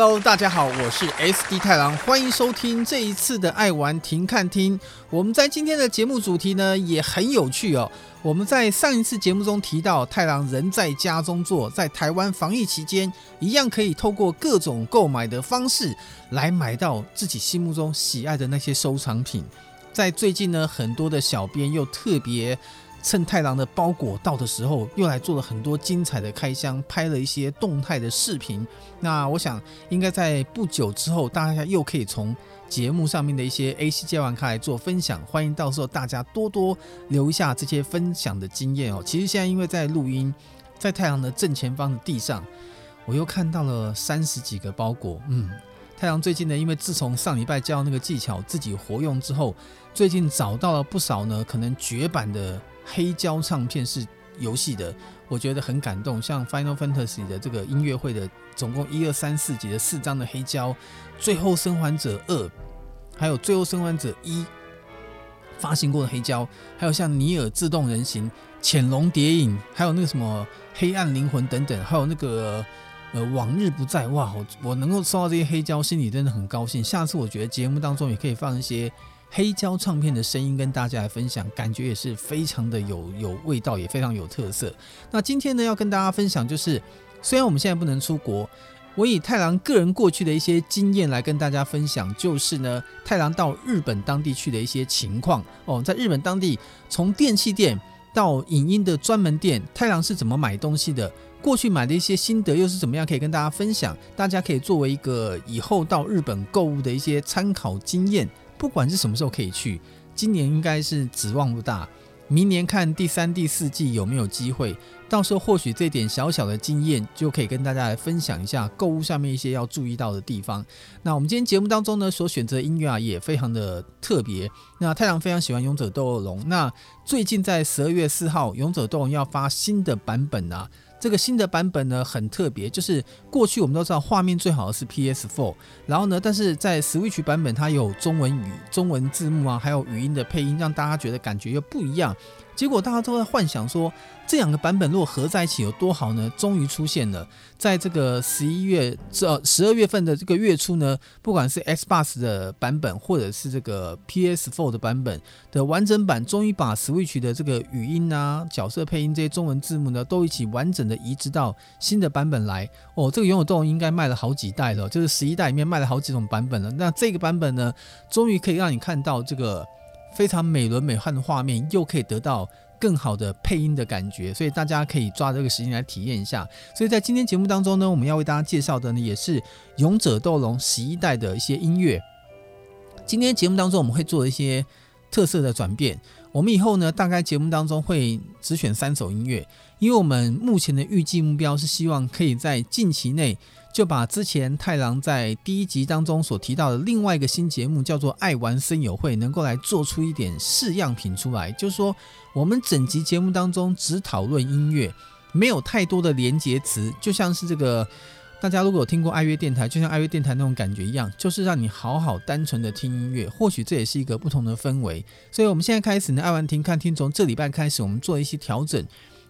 Hello，大家好，我是 SD 太郎，欢迎收听这一次的爱玩停看听。我们在今天的节目主题呢也很有趣哦。我们在上一次节目中提到，太郎人在家中坐，在台湾防疫期间，一样可以透过各种购买的方式来买到自己心目中喜爱的那些收藏品。在最近呢，很多的小编又特别。趁太郎的包裹到的时候，又来做了很多精彩的开箱，拍了一些动态的视频。那我想，应该在不久之后，大家又可以从节目上面的一些 AC 接玩卡来做分享。欢迎到时候大家多多留下这些分享的经验哦。其实现在因为在录音，在太郎的正前方的地上，我又看到了三十几个包裹。嗯，太郎最近呢，因为自从上礼拜教那个技巧自己活用之后，最近找到了不少呢，可能绝版的。黑胶唱片是游戏的，我觉得很感动。像 Final Fantasy 的这个音乐会的，总共一二三四集的四张的黑胶，《最后生还者二》，还有《最后生还者一》发行过的黑胶，还有像《尼尔：自动人形》、《潜龙谍影》，还有那个什么《黑暗灵魂》等等，还有那个呃《往日不再》。哇，我我能够收到这些黑胶，心里真的很高兴。下次我觉得节目当中也可以放一些。黑胶唱片的声音跟大家来分享，感觉也是非常的有有味道，也非常有特色。那今天呢，要跟大家分享，就是虽然我们现在不能出国，我以太郎个人过去的一些经验来跟大家分享，就是呢，太郎到日本当地去的一些情况哦，在日本当地，从电器店到影音的专门店，太郎是怎么买东西的？过去买的一些心得又是怎么样？可以跟大家分享，大家可以作为一个以后到日本购物的一些参考经验。不管是什么时候可以去，今年应该是指望不大，明年看第三、第四季有没有机会。到时候或许这点小小的经验就可以跟大家来分享一下购物上面一些要注意到的地方。那我们今天节目当中呢，所选择的音乐啊也非常的特别。那太郎非常喜欢《勇者斗恶龙》，那最近在十二月四号，《勇者斗龙》要发新的版本啊。这个新的版本呢，很特别，就是过去我们都知道画面最好的是 PS4，然后呢，但是在 Switch 版本它有中文语、中文字幕啊，还有语音的配音，让大家觉得感觉又不一样。结果大家都在幻想说，这两个版本如果合在一起有多好呢？终于出现了，在这个十一月这十二月份的这个月初呢，不管是 Xbox 的版本，或者是这个 PS4 的版本的完整版，终于把 Switch 的这个语音啊、角色配音这些中文字幕呢，都一起完整的移植到新的版本来。哦，这个《勇者斗龙》应该卖了好几代了，就是十一代里面卖了好几种版本了。那这个版本呢，终于可以让你看到这个。非常美轮美奂的画面，又可以得到更好的配音的感觉，所以大家可以抓这个时间来体验一下。所以在今天节目当中呢，我们要为大家介绍的呢，也是《勇者斗龙》十一代的一些音乐。今天节目当中我们会做一些特色的转变，我们以后呢，大概节目当中会只选三首音乐，因为我们目前的预计目标是希望可以在近期内。就把之前太郎在第一集当中所提到的另外一个新节目叫做“爱玩声友会”，能够来做出一点试样品出来。就是说，我们整集节目当中只讨论音乐，没有太多的连结词，就像是这个大家如果有听过爱乐电台，就像爱乐电台那种感觉一样，就是让你好好单纯的听音乐。或许这也是一个不同的氛围。所以，我们现在开始呢，爱玩听看听，从这礼拜开始，我们做一些调整。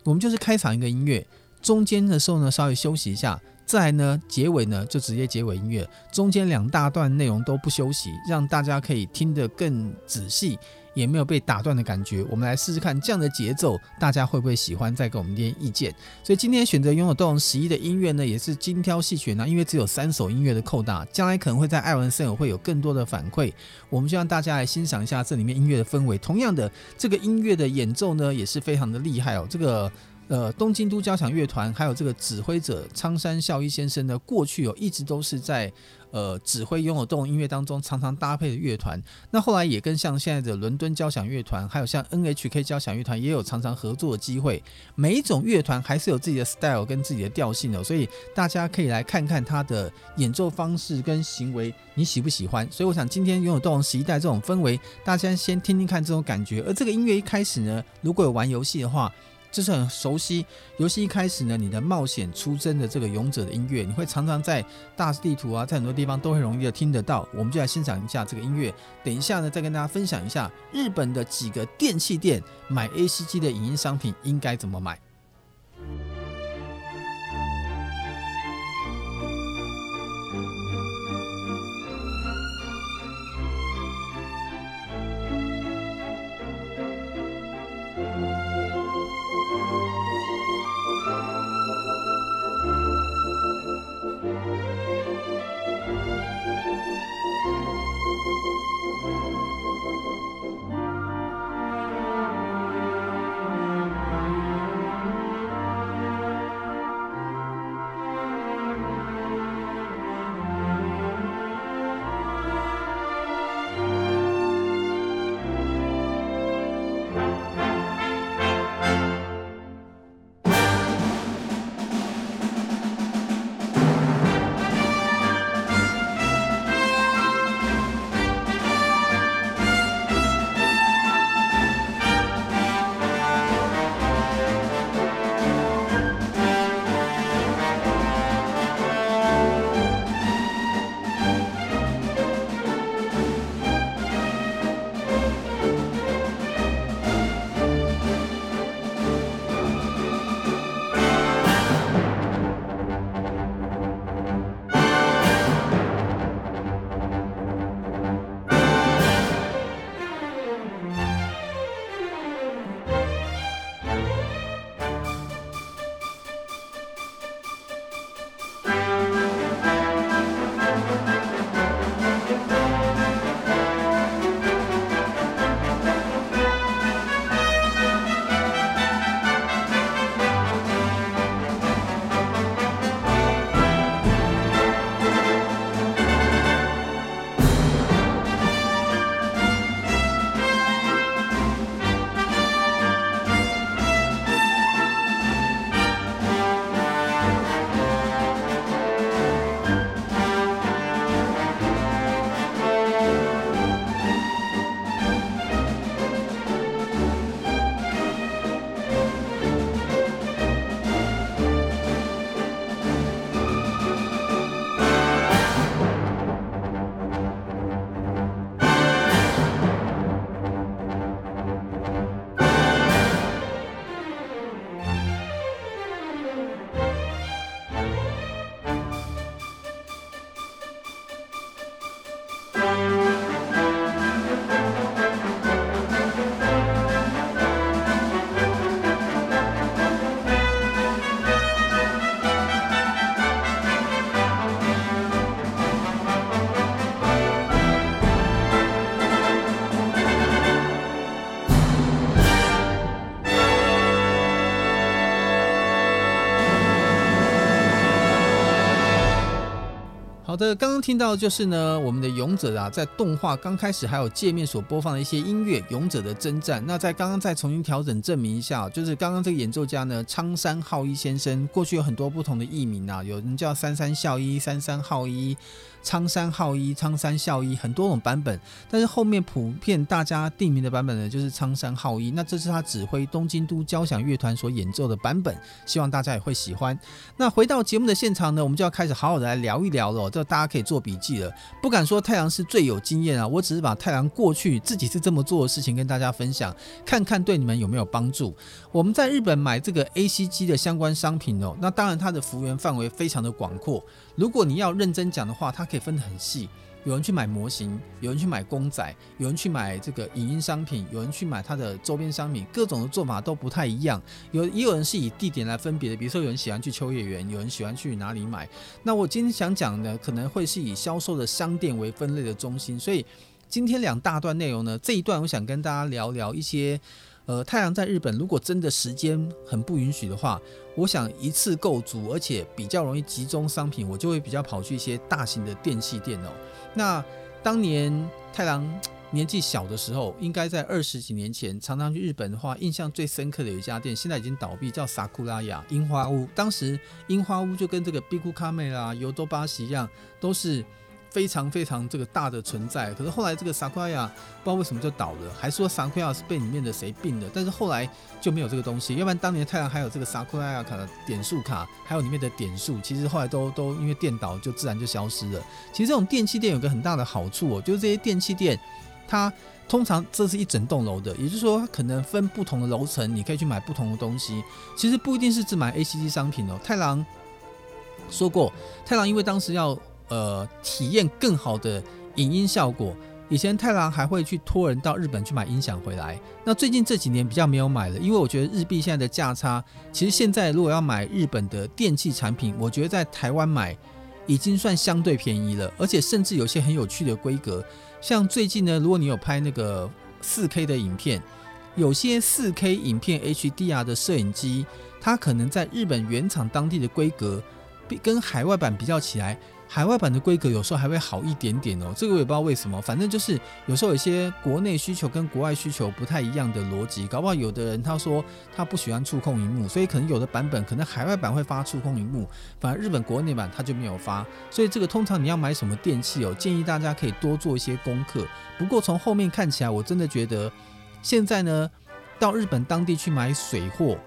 我们就是开场一个音乐，中间的时候呢，稍微休息一下。再呢，结尾呢就直接结尾音乐，中间两大段内容都不休息，让大家可以听得更仔细，也没有被打断的感觉。我们来试试看这样的节奏，大家会不会喜欢？再给我们点意见。所以今天选择拥有斗龙十一的音乐呢，也是精挑细选呢，因为只有三首音乐的扣打，将来可能会在爱玩声友会有更多的反馈。我们就让大家来欣赏一下这里面音乐的氛围。同样的，这个音乐的演奏呢，也是非常的厉害哦，这个。呃，东京都交响乐团还有这个指挥者苍山孝一先生呢，过去有、哦、一直都是在呃指挥拥有斗龙音乐当中常常搭配的乐团。那后来也跟像现在的伦敦交响乐团，还有像 NHK 交响乐团也有常常合作的机会。每一种乐团还是有自己的 style 跟自己的调性的、哦，所以大家可以来看看他的演奏方式跟行为，你喜不喜欢？所以我想今天拥有斗龙十一代这种氛围，大家先听听看这种感觉。而这个音乐一开始呢，如果有玩游戏的话。这是很熟悉，游戏一开始呢，你的冒险出征的这个勇者的音乐，你会常常在大地图啊，在很多地方都很容易的听得到。我们就来欣赏一下这个音乐，等一下呢，再跟大家分享一下日本的几个电器店买 ACG 的影音商品应该怎么买。的，刚刚听到就是呢，我们的勇者啊，在动画刚开始还有界面所播放的一些音乐，《勇者的征战》。那在刚刚再重新调整证明一下，就是刚刚这个演奏家呢，苍山浩一先生，过去有很多不同的艺名啊，有人叫三三孝一、三三浩一。苍山浩一、苍山孝一，很多种版本，但是后面普遍大家定名的版本呢，就是苍山浩一。那这是他指挥东京都交响乐团所演奏的版本，希望大家也会喜欢。那回到节目的现场呢，我们就要开始好好的来聊一聊了，这大家可以做笔记了。不敢说太阳是最有经验啊，我只是把太阳过去自己是这么做的事情跟大家分享，看看对你们有没有帮助。我们在日本买这个 ACG 的相关商品哦，那当然它的幅员范围非常的广阔。如果你要认真讲的话，它可以分得很细。有人去买模型，有人去买公仔，有人去买这个影音商品，有人去买它的周边商品，各种的做法都不太一样。有也有人是以地点来分别的，比如说有人喜欢去秋叶原，有人喜欢去哪里买。那我今天想讲的可能会是以销售的商店为分类的中心，所以今天两大段内容呢，这一段我想跟大家聊聊一些。呃，太郎在日本，如果真的时间很不允许的话，我想一次购足，而且比较容易集中商品，我就会比较跑去一些大型的电器店哦。那当年太郎年纪小的时候，应该在二十几年前，常常去日本的话，印象最深刻的有一家店，现在已经倒闭，叫萨库拉雅樱花屋。当时樱花屋就跟这个比库卡美啦、尤多巴西一样，都是。非常非常这个大的存在，可是后来这个萨库亚不知道为什么就倒了，还说萨库亚是被里面的谁并的，但是后来就没有这个东西。要不然当年太郎还有这个萨库亚卡的点数卡，还有里面的点数，其实后来都都因为电倒就自然就消失了。其实这种电器店有个很大的好处哦，就是这些电器店它通常这是一整栋楼的，也就是说它可能分不同的楼层，你可以去买不同的东西。其实不一定是只买 ACG 商品哦。太郎说过，太郎因为当时要。呃，体验更好的影音效果。以前太郎还会去托人到日本去买音响回来。那最近这几年比较没有买了，因为我觉得日币现在的价差，其实现在如果要买日本的电器产品，我觉得在台湾买已经算相对便宜了，而且甚至有些很有趣的规格。像最近呢，如果你有拍那个四 K 的影片，有些四 K 影片 HDR 的摄影机，它可能在日本原厂当地的规格，跟海外版比较起来。海外版的规格有时候还会好一点点哦，这个我也不知道为什么，反正就是有时候有些国内需求跟国外需求不太一样的逻辑，搞不好有的人他说他不喜欢触控荧幕，所以可能有的版本可能海外版会发触控荧幕，反而日本国内版他就没有发，所以这个通常你要买什么电器哦，建议大家可以多做一些功课。不过从后面看起来，我真的觉得现在呢，到日本当地去买水货，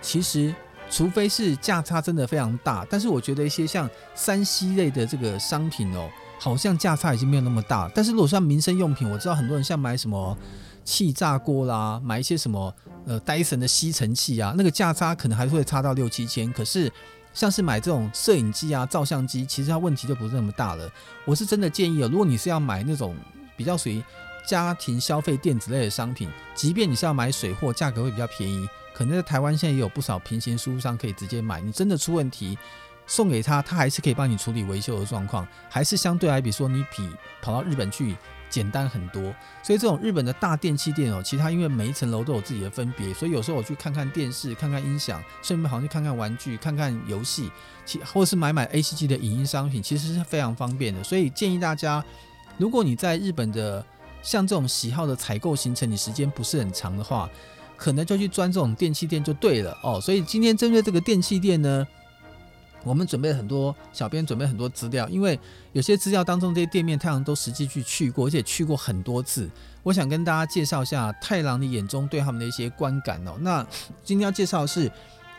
其实。除非是价差真的非常大，但是我觉得一些像三 C 类的这个商品哦，好像价差已经没有那么大。但是如果像民生用品，我知道很多人像买什么气炸锅啦，买一些什么呃戴森的吸尘器啊，那个价差可能还是会差到六七千。可是像是买这种摄影机啊、照相机，其实它问题就不是那么大了。我是真的建议哦，如果你是要买那种比较属于家庭消费电子类的商品，即便你是要买水货，价格会比较便宜。可能在台湾现在也有不少平行输出商可以直接买，你真的出问题送给他，他还是可以帮你处理维修的状况，还是相对来比说你比跑到日本去简单很多。所以这种日本的大电器店哦，其他因为每一层楼都有自己的分别，所以有时候我去看看电视、看看音响，顺便好像去看看玩具、看看游戏，其或是买买 ACG 的影音商品，其实是非常方便的。所以建议大家，如果你在日本的像这种喜好的采购行程，你时间不是很长的话。可能就去钻这种电器店就对了哦，所以今天针对这个电器店呢，我们准备很多，小编准备很多资料，因为有些资料当中这些店面太郎都实际去去过，而且去过很多次。我想跟大家介绍一下太郎的眼中对他们的一些观感哦。那今天要介绍的是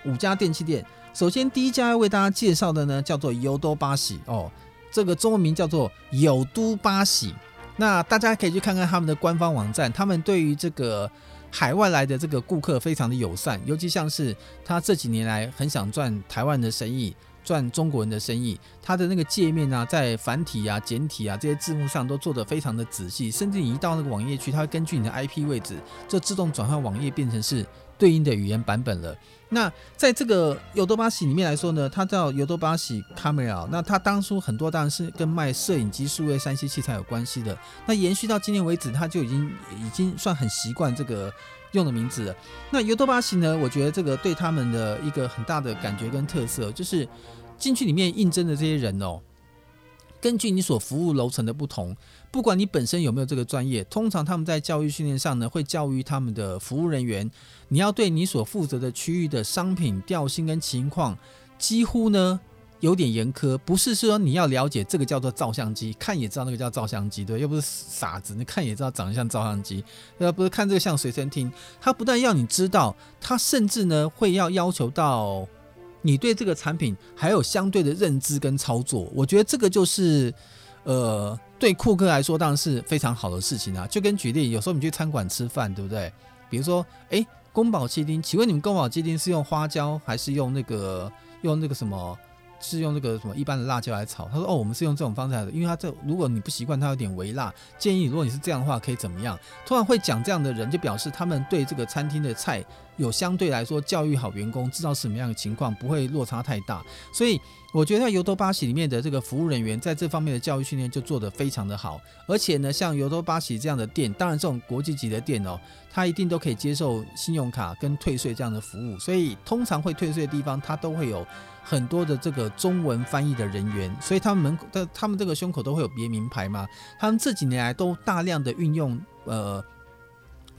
五家电器店，首先第一家要为大家介绍的呢叫做尤多巴喜哦，这个中文名叫做有都巴喜。那大家可以去看看他们的官方网站，他们对于这个。海外来的这个顾客非常的友善，尤其像是他这几年来很想赚台湾的生意，赚中国人的生意，他的那个界面啊，在繁体啊、简体啊这些字幕上都做得非常的仔细，甚至你一到那个网页去，它会根据你的 IP 位置，就自动转换网页变成是对应的语言版本了。那在这个尤多巴西里面来说呢，它叫尤多巴西卡梅尔那它当初很多当然是跟卖摄影机、数位三 C 器材有关系的。那延续到今年为止，它就已经已经算很习惯这个用的名字了。那尤多巴西呢，我觉得这个对他们的一个很大的感觉跟特色，就是进去里面应征的这些人哦，根据你所服务楼层的不同，不管你本身有没有这个专业，通常他们在教育训练上呢，会教育他们的服务人员，你要对你所负责的区域的商品调性跟情况，几乎呢有点严苛。不是说你要了解这个叫做照相机，看也知道那个叫照相机，对，又不是傻子，你看也知道长得像照相机，呃，不是看这个像随身听，他不但要你知道，他甚至呢会要要求到。你对这个产品还有相对的认知跟操作，我觉得这个就是，呃，对库克来说当然是非常好的事情啊。就跟举例，有时候你去餐馆吃饭，对不对？比如说，诶，宫保鸡丁，请问你们宫保鸡丁是用花椒还是用那个用那个什么？是用这个什么一般的辣椒来炒？他说：“哦，我们是用这种方式来的，因为他这如果你不习惯，它有点微辣。建议如果你是这样的话，可以怎么样？突然会讲这样的人，就表示他们对这个餐厅的菜有相对来说教育好员工，知道什么样的情况，不会落差太大。所以我觉得在尤多巴西里面的这个服务人员在这方面的教育训练就做得非常的好。而且呢，像尤多巴西这样的店，当然这种国际级的店哦，它一定都可以接受信用卡跟退税这样的服务。所以通常会退税的地方，它都会有。”很多的这个中文翻译的人员，所以他们门口的他们这个胸口都会有别名牌嘛。他们这几年来都大量的运用，呃，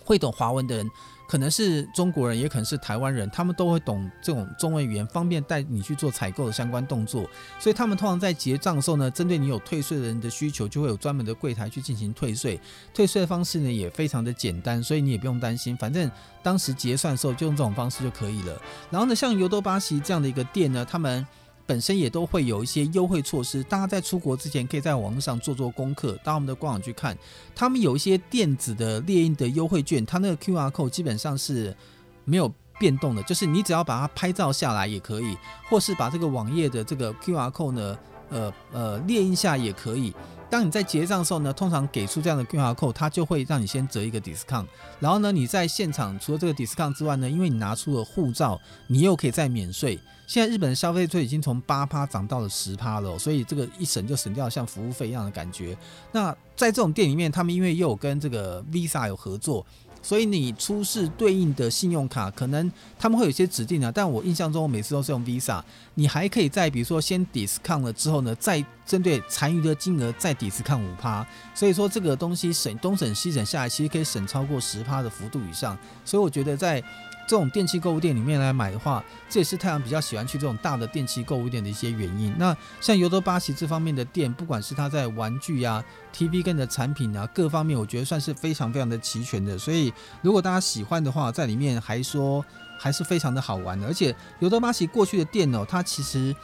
会懂华文的人。可能是中国人，也可能是台湾人，他们都会懂这种中文语言，方便带你去做采购的相关动作。所以他们通常在结账的时候呢，针对你有退税的人的需求，就会有专门的柜台去进行退税。退税的方式呢也非常的简单，所以你也不用担心，反正当时结算的时候就用这种方式就可以了。然后呢，像尤多巴西这样的一个店呢，他们。本身也都会有一些优惠措施，大家在出国之前可以在网络上做做功课，到我们的官网去看，他们有一些电子的猎印的优惠券，它那个 QR code 基本上是没有变动的，就是你只要把它拍照下来也可以，或是把这个网页的这个 QR code 呢，呃呃猎印下也可以。当你在结账的时候呢，通常给出这样的 QR code，它就会让你先折一个 discount。然后呢，你在现场除了这个 discount 之外呢，因为你拿出了护照，你又可以再免税。现在日本的消费税已经从八趴涨到了十趴了，所以这个一省就省掉像服务费一样的感觉。那在这种店里面，他们因为又有跟这个 Visa 有合作。所以你出示对应的信用卡，可能他们会有些指定的，但我印象中我每次都是用 Visa。你还可以在比如说先 discount 了之后呢，再针对残余的金额再 discount 五趴。所以说这个东西省东省西省下来，其实可以省超过十趴的幅度以上。所以我觉得在。这种电器购物店里面来买的话，这也是太阳比较喜欢去这种大的电器购物店的一些原因。那像尤多巴西这方面的店，不管是它在玩具呀、啊、TV 跟的产品啊各方面，我觉得算是非常非常的齐全的。所以如果大家喜欢的话，在里面还说还是非常的好玩的。而且尤多巴西过去的店哦，它其实。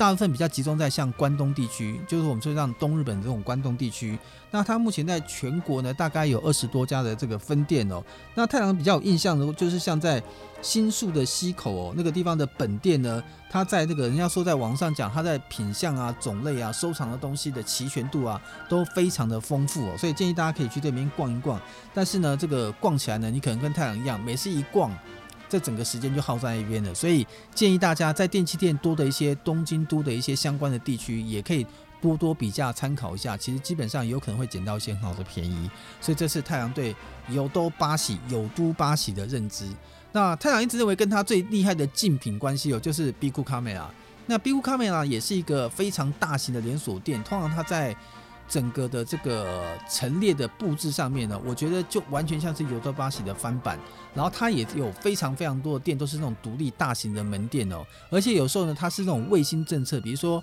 大部分比较集中在像关东地区，就是我们说像东日本这种关东地区。那它目前在全国呢，大概有二十多家的这个分店哦。那太郎比较有印象的，就是像在新宿的西口哦，那个地方的本店呢，它在那个人家说在网上讲，它在品相啊、种类啊、收藏的东西的齐全度啊，都非常的丰富哦。所以建议大家可以去这边逛一逛。但是呢，这个逛起来呢，你可能跟太郎一样，每次一逛。这整个时间就耗在一边了，所以建议大家在电器店多的一些东京都的一些相关的地区，也可以多多比价参考一下。其实基本上有可能会捡到一些很好的便宜，所以这是太郎对尤多巴喜、尤都巴喜的认知。那太郎一直认为跟他最厉害的竞品关系有就是ビッグカメラ。那ビッグカメラ也是一个非常大型的连锁店，通常它在。 整个的这个陈列的布置上面呢，我觉得就完全像是尤多巴西的翻版。然后它也有非常非常多的店，都是那种独立大型的门店哦。而且有时候呢，它是那种卫星政策，比如说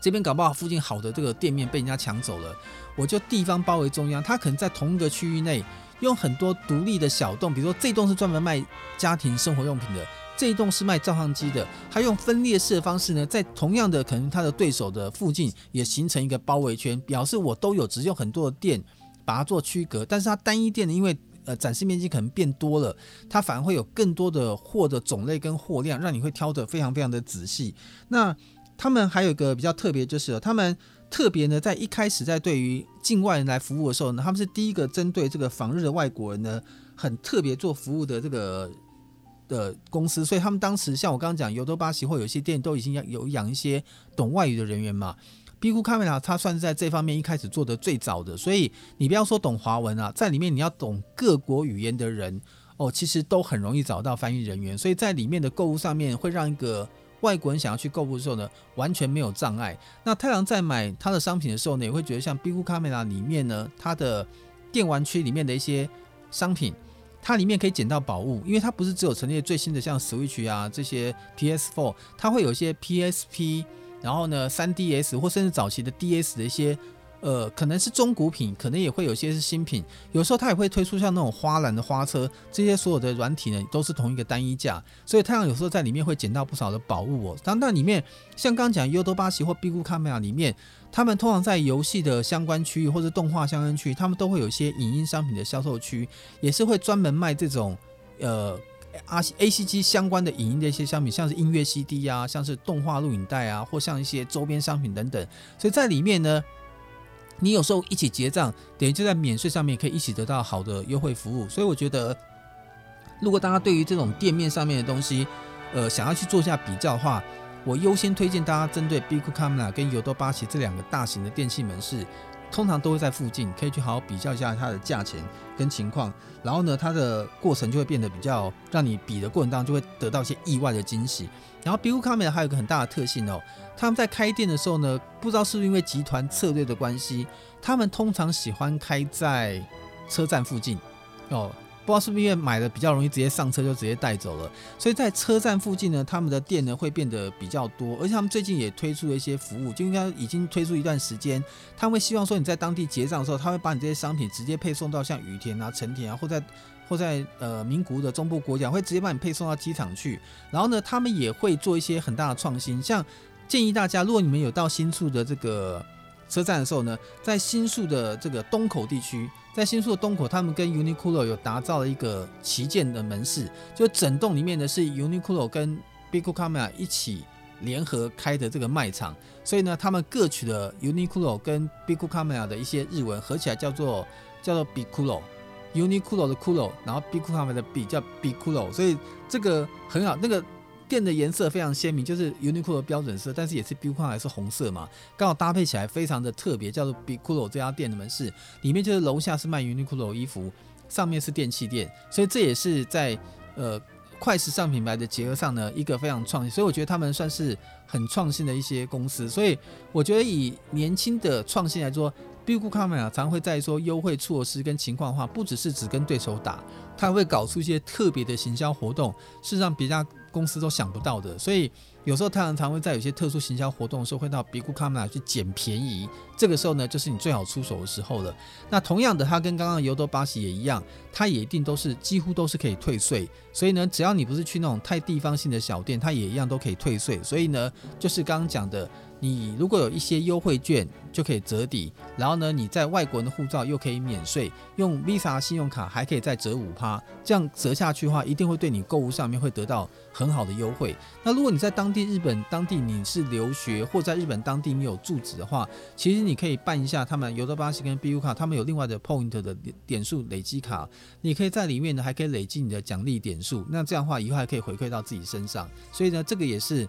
这边搞不好附近好的这个店面被人家抢走了，我就地方包围中央，它可能在同一个区域内用很多独立的小栋，比如说这栋是专门卖家庭生活用品的。这一栋是卖照相机的，他用分裂式的方式呢，在同样的可能他的对手的附近也形成一个包围圈，表示我都有，只用很多的店把它做区隔。但是它单一店呢，因为呃展示面积可能变多了，它反而会有更多的货的种类跟货量，让你会挑得非常非常的仔细。那他们还有一个比较特别，就是他们特别呢，在一开始在对于境外人来服务的时候呢，他们是第一个针对这个访日的外国人呢，很特别做服务的这个。的公司，所以他们当时像我刚刚讲，尤多巴喜或有些店都已经有养一些懂外语的人员嘛。ビッグカメラ它算是在这方面一开始做的最早的，所以你不要说懂华文啊，在里面你要懂各国语言的人哦，其实都很容易找到翻译人员。所以在里面的购物上面会让一个 外国人想要去购物的时候呢，完全没有障碍。那太郎在买他的商品的时候呢，也会觉得像 Bigo Camera 里面呢，它的电玩区里面的一些商品， 它里面可以捡到宝物，因为它不是只有陈列最新的像 Switch 啊这些 PS4，它会有一些 PSP，然后呢 3DS 或甚至早期的 DS 的一些。呃，可能是中古品，可能也会有些是新品。有时候它也会推出像那种花篮的花车，这些所有的软体呢，都是同一个单一价。所以太阳有时候在里面会捡到不少的宝物哦。当然，里面像刚刚讲优多巴西或 Bigo Camera 里面，他们通常在游戏的相关区域或者动画相关区域，他们都会有一些影音商品的销售区，也是会专门卖这种呃 R A C G 相关的影音的一些商品，像是音乐 CD 啊，像是动画录影带啊，或像一些周边商品等等。所以在里面呢。你有时候一起结账，等于就在免税上面可以一起得到好的优惠服务，所以我觉得，如果大家对于这种店面上面的东西，呃，想要去做一下比较的话，我优先推荐大家针对 Bigo Camera 跟ヨドバシ这两个大型的电器门市。通常都会在附近，可以去好好比较一下它的价钱跟情况，然后呢，它的过程就会变得比较让你比的过程当中就会得到一些意外的惊喜。然后，Bigo Camera 还有一个很大的特性哦，他们在开店的时候呢，不知道是不是因为集团策略的关系，他们通常喜欢开在车站附近哦。 不知道是不是因为买的比较容易直接上车就直接带走了，所以在车站附近呢，他们的店呢会变得比较多，而且他们最近也推出了一些服务，就应该已经推出一段时间，他们会希望说你在当地结账的时候，他会把你这些商品直接配送到像羽田啊、成田啊，或在 或在呃名古屋的中部国家，会直接把你配送到机场去。然后呢，他们也会做一些很大的创新，像建议大家，如果你们有到新宿的这个车站的时候呢，在新宿的这个东口地区。在新宿的东口，他们跟 Uniqlo 有打造了一个旗舰的门市，就整栋里面呢是 Uniqlo 跟 Bigo Camera 一起联合开的这个卖场，所以呢，他们各取了 Uniqlo 跟 Bigo Camera 的一些日文，合起来叫做叫做 Biculo，Uniqlo 的 Culo，然后 Bigo Camera 的 B 叫 Biculo，所以这个很好，那个。店的颜色非常鲜明，就是 Uniqlo 的标准色，但是也是 Bigo 还是红色嘛，刚好搭配起来非常的特别，叫做 Biculo 这家店的门市里面就是楼下是卖 Uniqlo 衣服，上面是电器店，所以这也是在呃快时尚品牌的结合上呢一个非常创新，所以我觉得他们算是很创新的一些公司，所以我觉得以年轻的创新来说，Bigo Camera 常会在说优惠措施跟情况的话，不只是只跟对手打，他会搞出一些特别的行销活动，事实上比较。公司都想不到的，所以有时候太阳常会在有些特殊行销活动的时候，会到别顾卡去捡便宜。这个时候呢，就是你最好出手的时候了。那同样的，它跟刚刚的尤多巴西也一样，它也一定都是几乎都是可以退税。所以呢，只要你不是去那种太地方性的小店，它也一样都可以退税。所以呢，就是刚刚讲的。你如果有一些优惠券就可以折抵，然后呢，你在外国人的护照又可以免税，用 Visa 信用卡还可以再折五趴，这样折下去的话，一定会对你购物上面会得到很好的优惠。那如果你在当地日本当地你是留学或在日本当地你有住址的话，其实你可以办一下他们尤多巴西跟 BU 卡，他们有另外的 Point 的点数累积卡，你可以在里面呢还可以累积你的奖励点数，那这样的话以后还可以回馈到自己身上，所以呢，这个也是。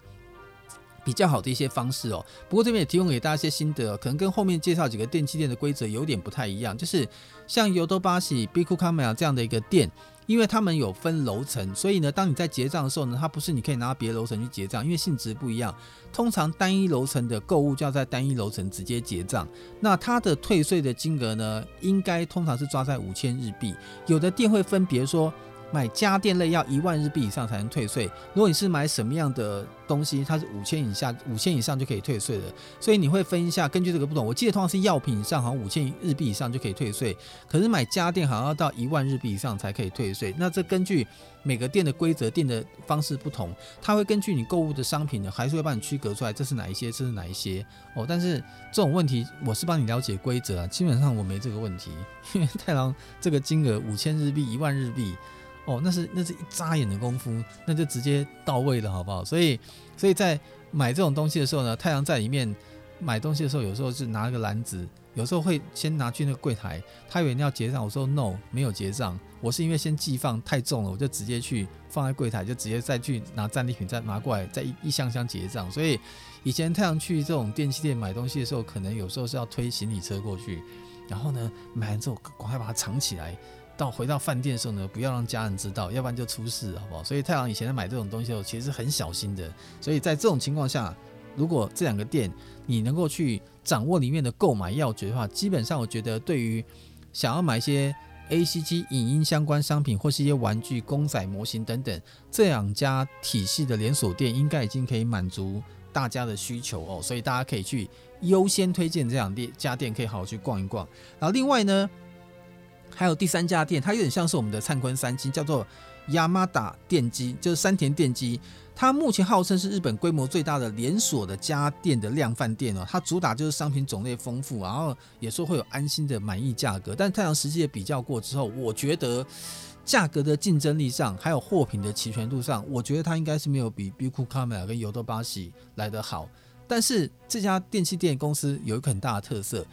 比较好的一些方式哦，不过这边也提供给大家一些心得哦，可能跟后面介绍几个电器店的规则有点不太一样，就是像尤多巴西、Bigo Camera 这样的一个店，因为他们有分楼层，所以呢，当你在结账的时候呢，它不是你可以拿到别的楼层去结账，因为性质不一样。通常单一楼层的购物就要在单一楼层直接结账，那它的退税的金额呢，应该通常是抓在五千日币，有的店会分别说。买家电类要一万日币以上才能退税。如果你是买什么样的东西，它是五千以下，五千以上就可以退税的。所以你会分一下，根据这个不同。我记得通常是药品以上，好像五千日币以上就可以退税。可是买家电好像要到一万日币以上才可以退税。那这根据每个店的规则定的方式不同，它会根据你购物的商品呢，还是会帮你区隔出来，这是哪一些，这是哪一些哦。但是这种问题，我是帮你了解规则啊，基本上我没这个问题，因为太郎这个金额五千日币、一万日币。哦，那是那是一眨眼的功夫，那就直接到位了，好不好？所以，所以在买这种东西的时候呢，太阳在里面买东西的时候，有时候是拿个篮子，有时候会先拿去那个柜台，他以为你要结账，我说 no，没有结账，我是因为先寄放太重了，我就直接去放在柜台，就直接再去拿战利品再拿过来，再一一箱箱结账。所以以前太阳去这种电器店买东西的时候，可能有时候是要推行李车过去，然后呢买完之后赶快把它藏起来。到回到饭店的时候呢，不要让家人知道，要不然就出事，好不好？所以太郎以前在买这种东西的时候，其实是很小心的。所以在这种情况下，如果这两个店你能够去掌握里面的购买要诀的话，基本上我觉得对于想要买一些 ACG 影音相关商品或是一些玩具、公仔模型等等，这两家体系的连锁店应该已经可以满足大家的需求哦。所以大家可以去优先推荐这两店家店，可以好好去逛一逛。然后另外呢，还有第三家店，它有点像是我们的灿坤三金，叫做亚麻达电机，就是山田电机。它目前号称是日本规模最大的连锁的家电的量贩店哦。它主打就是商品种类丰富，然后也说会有安心的满意价格。但太阳实际的比较过之后，我觉得价格的竞争力上，还有货品的齐全度上，我觉得它应该是没有比 Biku Kamera 跟ヨドバシ来得好。但是这家电器店公司有一个很大的特色。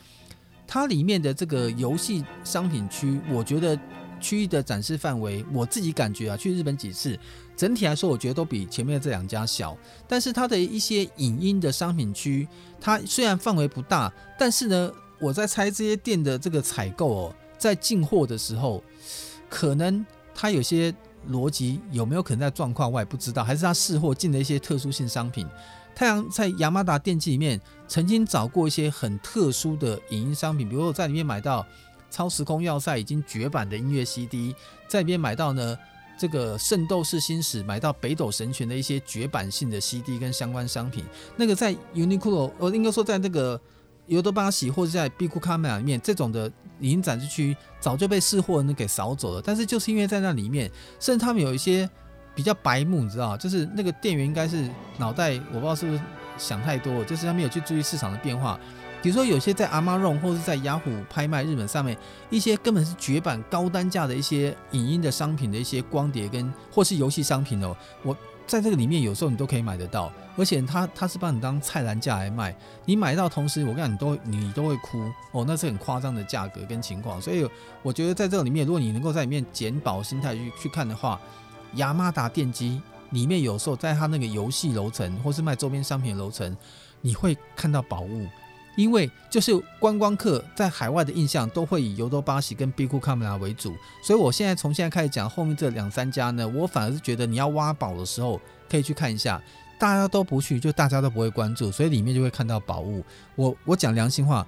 它里面的这个游戏商品区，我觉得区域的展示范围，我自己感觉啊，去日本几次，整体来说，我觉得都比前面这两家小。但是它的一些影音的商品区，它虽然范围不大，但是呢，我在猜这些店的这个采购哦，在进货的时候，可能它有些逻辑有没有可能在状况外不知道，还是它试货进了一些特殊性商品。太阳在亚麻达电器里面曾经找过一些很特殊的影音商品，比如说在里面买到《超时空要塞》已经绝版的音乐 CD，在里面买到呢这个《圣斗士星矢》，买到《北斗神拳》的一些绝版性的 CD 跟相关商品。那个在 Uniqlo，我应该说在那个尤多巴西或者在 Biku Kamera 里面，这种的影音展示区早就被试货人给扫走了。但是就是因为在那里面，甚至他们有一些。比较白目，你知道，就是那个店员应该是脑袋，我不知道是不是想太多，就是他没有去注意市场的变化。比如说，有些在 Amazon 或者是在雅虎拍卖日本上面一些根本是绝版高单价的一些影音的商品的一些光碟跟或是游戏商品哦，我在这个里面有时候你都可以买得到，而且他他是帮你当菜篮价来卖，你买到同时我跟你你都你都会哭哦，那是很夸张的价格跟情况，所以我觉得在这个里面，如果你能够在里面捡宝心态去去看的话。亚麻达电机里面有时候在它那个游戏楼层，或是卖周边商品楼层，你会看到宝物，因为就是观光客在海外的印象都会以尤多巴西跟 Biku Kamera 为主，所以我现在从现在开始讲后面这两三家呢，我反而是觉得你要挖宝的时候可以去看一下，大家都不去，就大家都不会关注，所以里面就会看到宝物。我我讲良心话，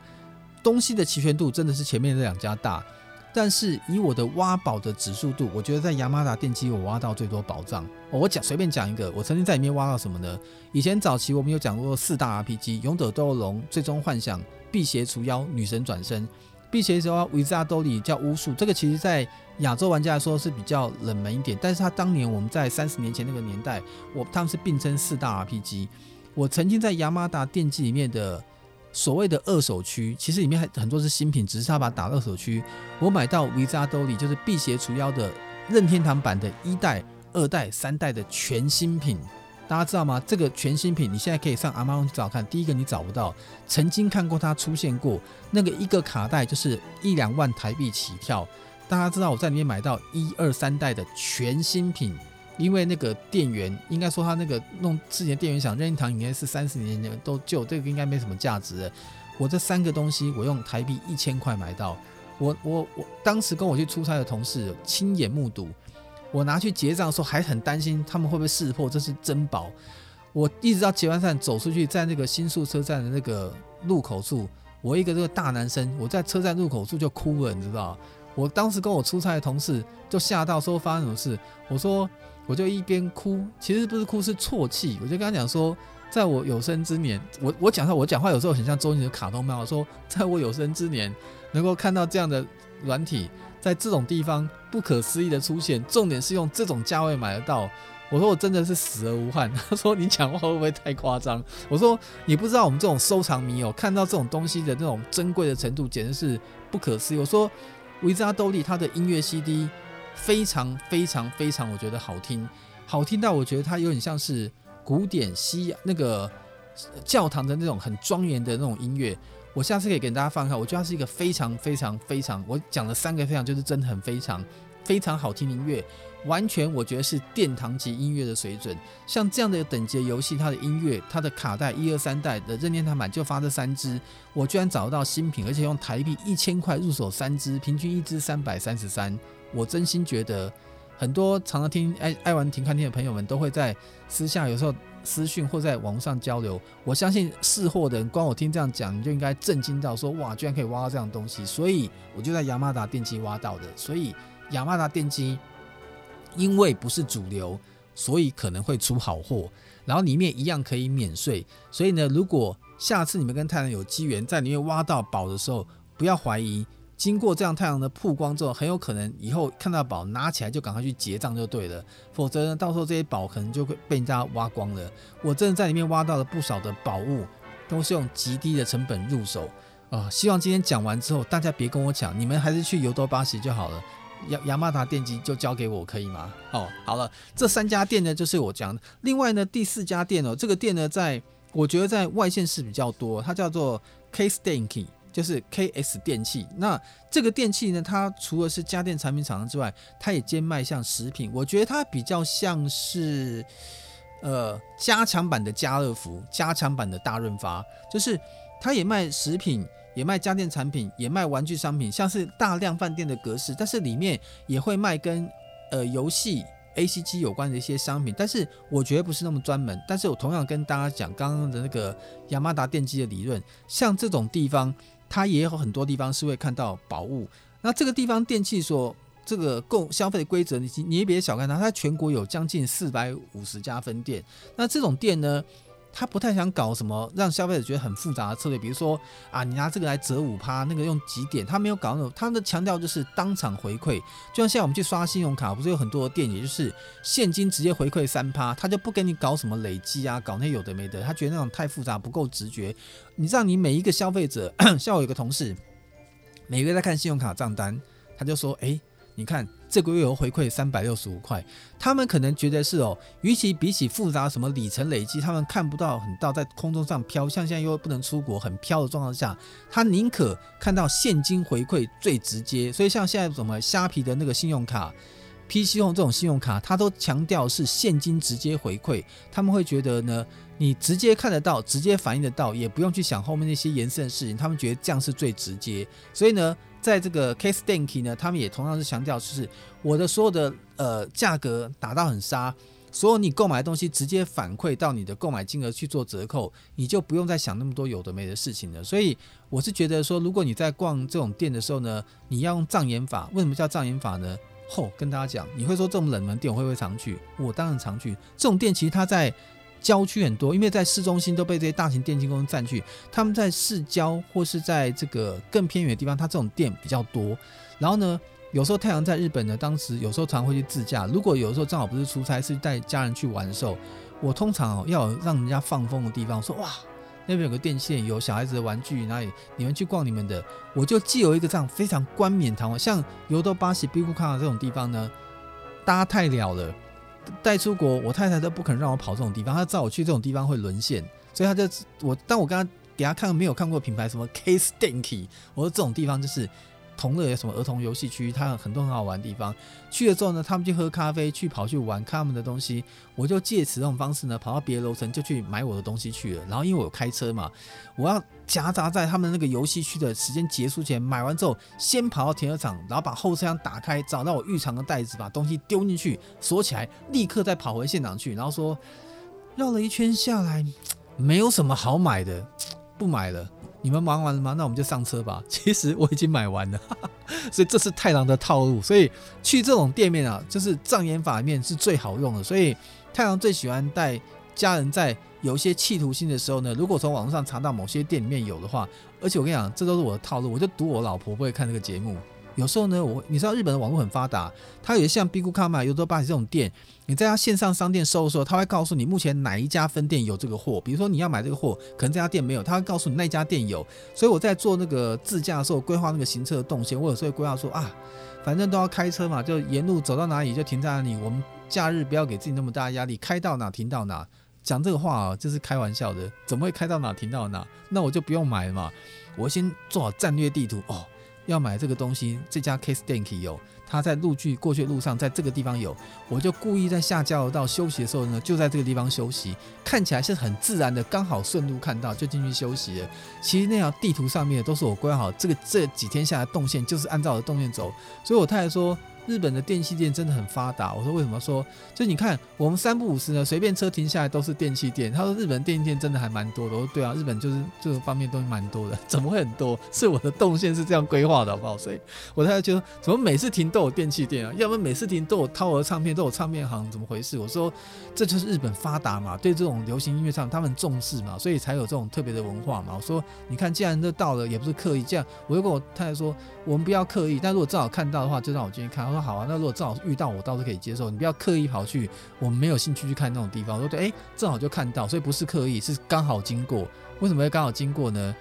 东西的齐全度真的是前面这两家大。但是以我的挖宝的指数度，我觉得在亚麻达电机我挖到最多宝藏。我讲随便讲一个，我曾经在里面挖到什么呢？以前早期我们有讲过四大 RPG：《勇者斗恶龙》、《最终幻想》、《辟邪除妖》、《女神转生》。辟邪除妖维扎兜里叫巫术，这个其实在亚洲玩家来说是比较冷门一点。但是它当年我们在三十年前那个年代，我他们是并称四大 RPG。我曾经在亚麻达电机里面的。所谓的二手区，其实里面还很多是新品，只是他把它打二手区。我买到维扎兜里就是辟邪除妖的任天堂版的一代、二代、三代的全新品，大家知道吗？这个全新品你现在可以上 Amazon 去找看。第一个你找不到，曾经看过它出现过，那个一个卡带就是一两万台币起跳。大家知道我在里面买到一二三代的全新品。因为那个店员应该说他那个弄之前店员想任天堂应该是三十年前都旧，这个应该没什么价值的。我这三个东西我用台币一千块买到，我我我当时跟我去出差的同事亲眼目睹，我拿去结账的时候还很担心他们会不会识破这是珍宝。我一直到结完账走出去，在那个新宿车站的那个入口处，我一个这个大男生，我在车站入口处就哭了，你知道？我当时跟我出差的同事就吓到说发生什么事，我说。我就一边哭，其实不是哭，是啜泣。我就跟他讲说，在我有生之年，我我讲话，我讲话有时候很像周星驰的卡通漫画，说在我有生之年能够看到这样的软体，在这种地方不可思议的出现，重点是用这种价位买得到。我说我真的是死而无憾。他说你讲话会不会太夸张？我说你不知道我们这种收藏迷哦，看到这种东西的那种珍贵的程度，简直是不可思议。我说维扎兜利他的音乐 CD。非常非常非常，我觉得好听，好听到我觉得它有点像是古典西那个教堂的那种很庄严的那种音乐。我下次可以给大家放看，我觉得它是一个非常非常非常，我讲了三个非常，就是真的很非常非常好听的音乐，完全我觉得是殿堂级音乐的水准。像这样的等级的游戏，它的音乐，它的卡带一二三代的任天堂版就发这三支，我居然找得到新品，而且用台币一千块入手三支，平均一支三百三十三。我真心觉得很多常常听爱爱玩停看听的朋友们都会在私下有时候私讯或在网上交流。我相信试货的人，光我听这样讲，你就应该震惊到说哇，居然可以挖到这样东西。所以我就在雅马达电机挖到的。所以雅马达电机因为不是主流，所以可能会出好货，然后里面一样可以免税。所以呢，如果下次你们跟太阳有机缘在里面挖到宝的时候，不要怀疑。经过这样太阳的曝光之后，很有可能以后看到宝拿起来就赶快去结账就对了，否则呢，到时候这些宝可能就会被人家挖光了。我真的在里面挖到了不少的宝物，都是用极低的成本入手啊、呃！希望今天讲完之后，大家别跟我抢，你们还是去尤多巴西就好了。雅雅马达电机就交给我可以吗？哦，好了，这三家店呢就是我讲的。另外呢，第四家店哦，这个店呢在我觉得在外县市比较多，它叫做 Case Denki。就是 KS 电器，那这个电器呢，它除了是家电产品厂商之外，它也兼卖像食品。我觉得它比较像是，呃，加强版的家乐福，加强版的大润发，就是它也卖食品，也卖家电产品，也卖玩具商品，像是大量饭店的格式，但是里面也会卖跟呃游戏。A C G 有关的一些商品，但是我觉得不是那么专门。但是我同样跟大家讲刚刚的那个雅马达电机的理论，像这种地方，它也有很多地方是会看到宝物。那这个地方电器所这个购消费的规则，你你也别小看它，它全国有将近四百五十家分店。那这种店呢，他不太想搞什么让消费者觉得很复杂的策略，比如说啊，你拿这个来折五趴，那个用几点，他没有搞那种，他的强调就是当场回馈。就像现在我们去刷信用卡，不是有很多的店，也就是现金直接回馈三趴，他就不跟你搞什么累积啊，搞那有的没的，他觉得那种太复杂，不够直觉。你知道，你每一个消费者，像我有个同事，每个月在看信用卡账单，他就说，哎，你看。这个月有回馈三百六十五块，他们可能觉得是哦，与其比起复杂什么里程累积，他们看不到很到在空中上飘，像现在又不能出国，很飘的状况下，他宁可看到现金回馈最直接。所以像现在什么虾皮的那个信用卡、PC 用这种信用卡，他都强调是现金直接回馈，他们会觉得呢，你直接看得到，直接反映得到，也不用去想后面那些延伸的事情，他们觉得这样是最直接。所以呢。在这个 Case Denki 呢，他们也同样是强调，就是我的所有的呃价格打到很杀，所有你购买的东西直接反馈到你的购买金额去做折扣，你就不用再想那么多有的没的事情了。所以我是觉得说，如果你在逛这种店的时候呢，你要用障眼法。为什么叫障眼法呢？后、哦、跟大家讲，你会说这种冷门店我会不会常去？我当然常去。这种店其实它在。郊区很多，因为在市中心都被这些大型电器公司占据。他们在市郊或是在这个更偏远的地方，它这种店比较多。然后呢，有时候太阳在日本呢，当时有时候常会去自驾。如果有时候正好不是出差，是带家人去玩的时候，我通常要让人家放风的地方，说哇，那边有个电器店，有小孩子的玩具，哪里你们去逛你们的，我就既有一个这样非常冠冕堂皇，像尤多巴西、比库卡这种地方呢，搭太了了。带出国，我太太都不肯让我跑这种地方，她知道我去这种地方会沦陷，所以她就我但我刚刚给她看没有看过品牌什么 Case Denki，我说这种地方就是。同乐有什么儿童游戏区，它有很多很好玩的地方。去了之后呢，他们去喝咖啡，去跑去玩，他们的东西。我就借此这种方式呢，跑到别的楼层就去买我的东西去了。然后因为我有开车嘛，我要夹杂在他们那个游戏区的时间结束前买完之后，先跑到停车场，然后把后车厢打开，找到我预藏的袋子，把东西丢进去锁起来，立刻再跑回现场去，然后说绕了一圈下来，没有什么好买的，不买了。你们忙完了吗？那我们就上车吧。其实我已经买完了，所以这是太郎的套路。所以去这种店面啊，就是障眼法面是最好用的。所以太郎最喜欢带家人在有一些企图心的时候呢，如果从网络上查到某些店里面有的话，而且我跟你讲，这都是我的套路，我就赌我老婆不会看这个节目。有时候呢，我你知道日本的网络很发达，它有些像 Biggcom、尤多巴西这种店，你在它线上商店搜的时候，它会告诉你目前哪一家分店有这个货。比如说你要买这个货，可能这家店没有，它会告诉你那家店有。所以我在做那个自驾的时候，规划那个行车的动线，我有时候会规划说啊，反正都要开车嘛，就沿路走到哪里就停在哪里。我们假日不要给自己那么大压力，开到哪停到哪。讲这个话啊，就是开玩笑的，怎么会开到哪停到哪？那我就不用买了嘛，我先做好战略地图哦。要买这个东西，这家 Case Denk 有，他在路去过去的路上，在这个地方有，我就故意在下交流道休息的时候呢，就在这个地方休息，看起来是很自然的，刚好顺路看到就进去休息了。其实那条地图上面都是我规划好，这个这几天下来动线就是按照我的动线走。所以我太太说，日本的电器店真的很发达。我说为什么说？就你看我们三不五时呢，随便车停下来都是电器店。他说日本电器店真的还蛮多的。我说对啊，日本就是这个方面东西蛮多的。怎么会很多？是我的动线是这样规划的，好不好？所以我太太觉得怎么每次停都有电器店啊？要不然每次停都有淘儿唱片，都有唱片行，怎么回事？我说这就是日本发达嘛，对这种流行音乐上他们重视嘛，所以才有这种特别的文化嘛。我说你看，既然都到了，也不是刻意这样。我就跟我太太说，我们不要刻意，但如果正好看到的话，就让我进去看。好啊，那如果正好遇到，我倒是可以接受。你不要刻意跑去我们没有兴趣去看那种地方。我说对，哎，正好就看到，所以不是刻意，是刚好经过。为什么会刚好经过呢？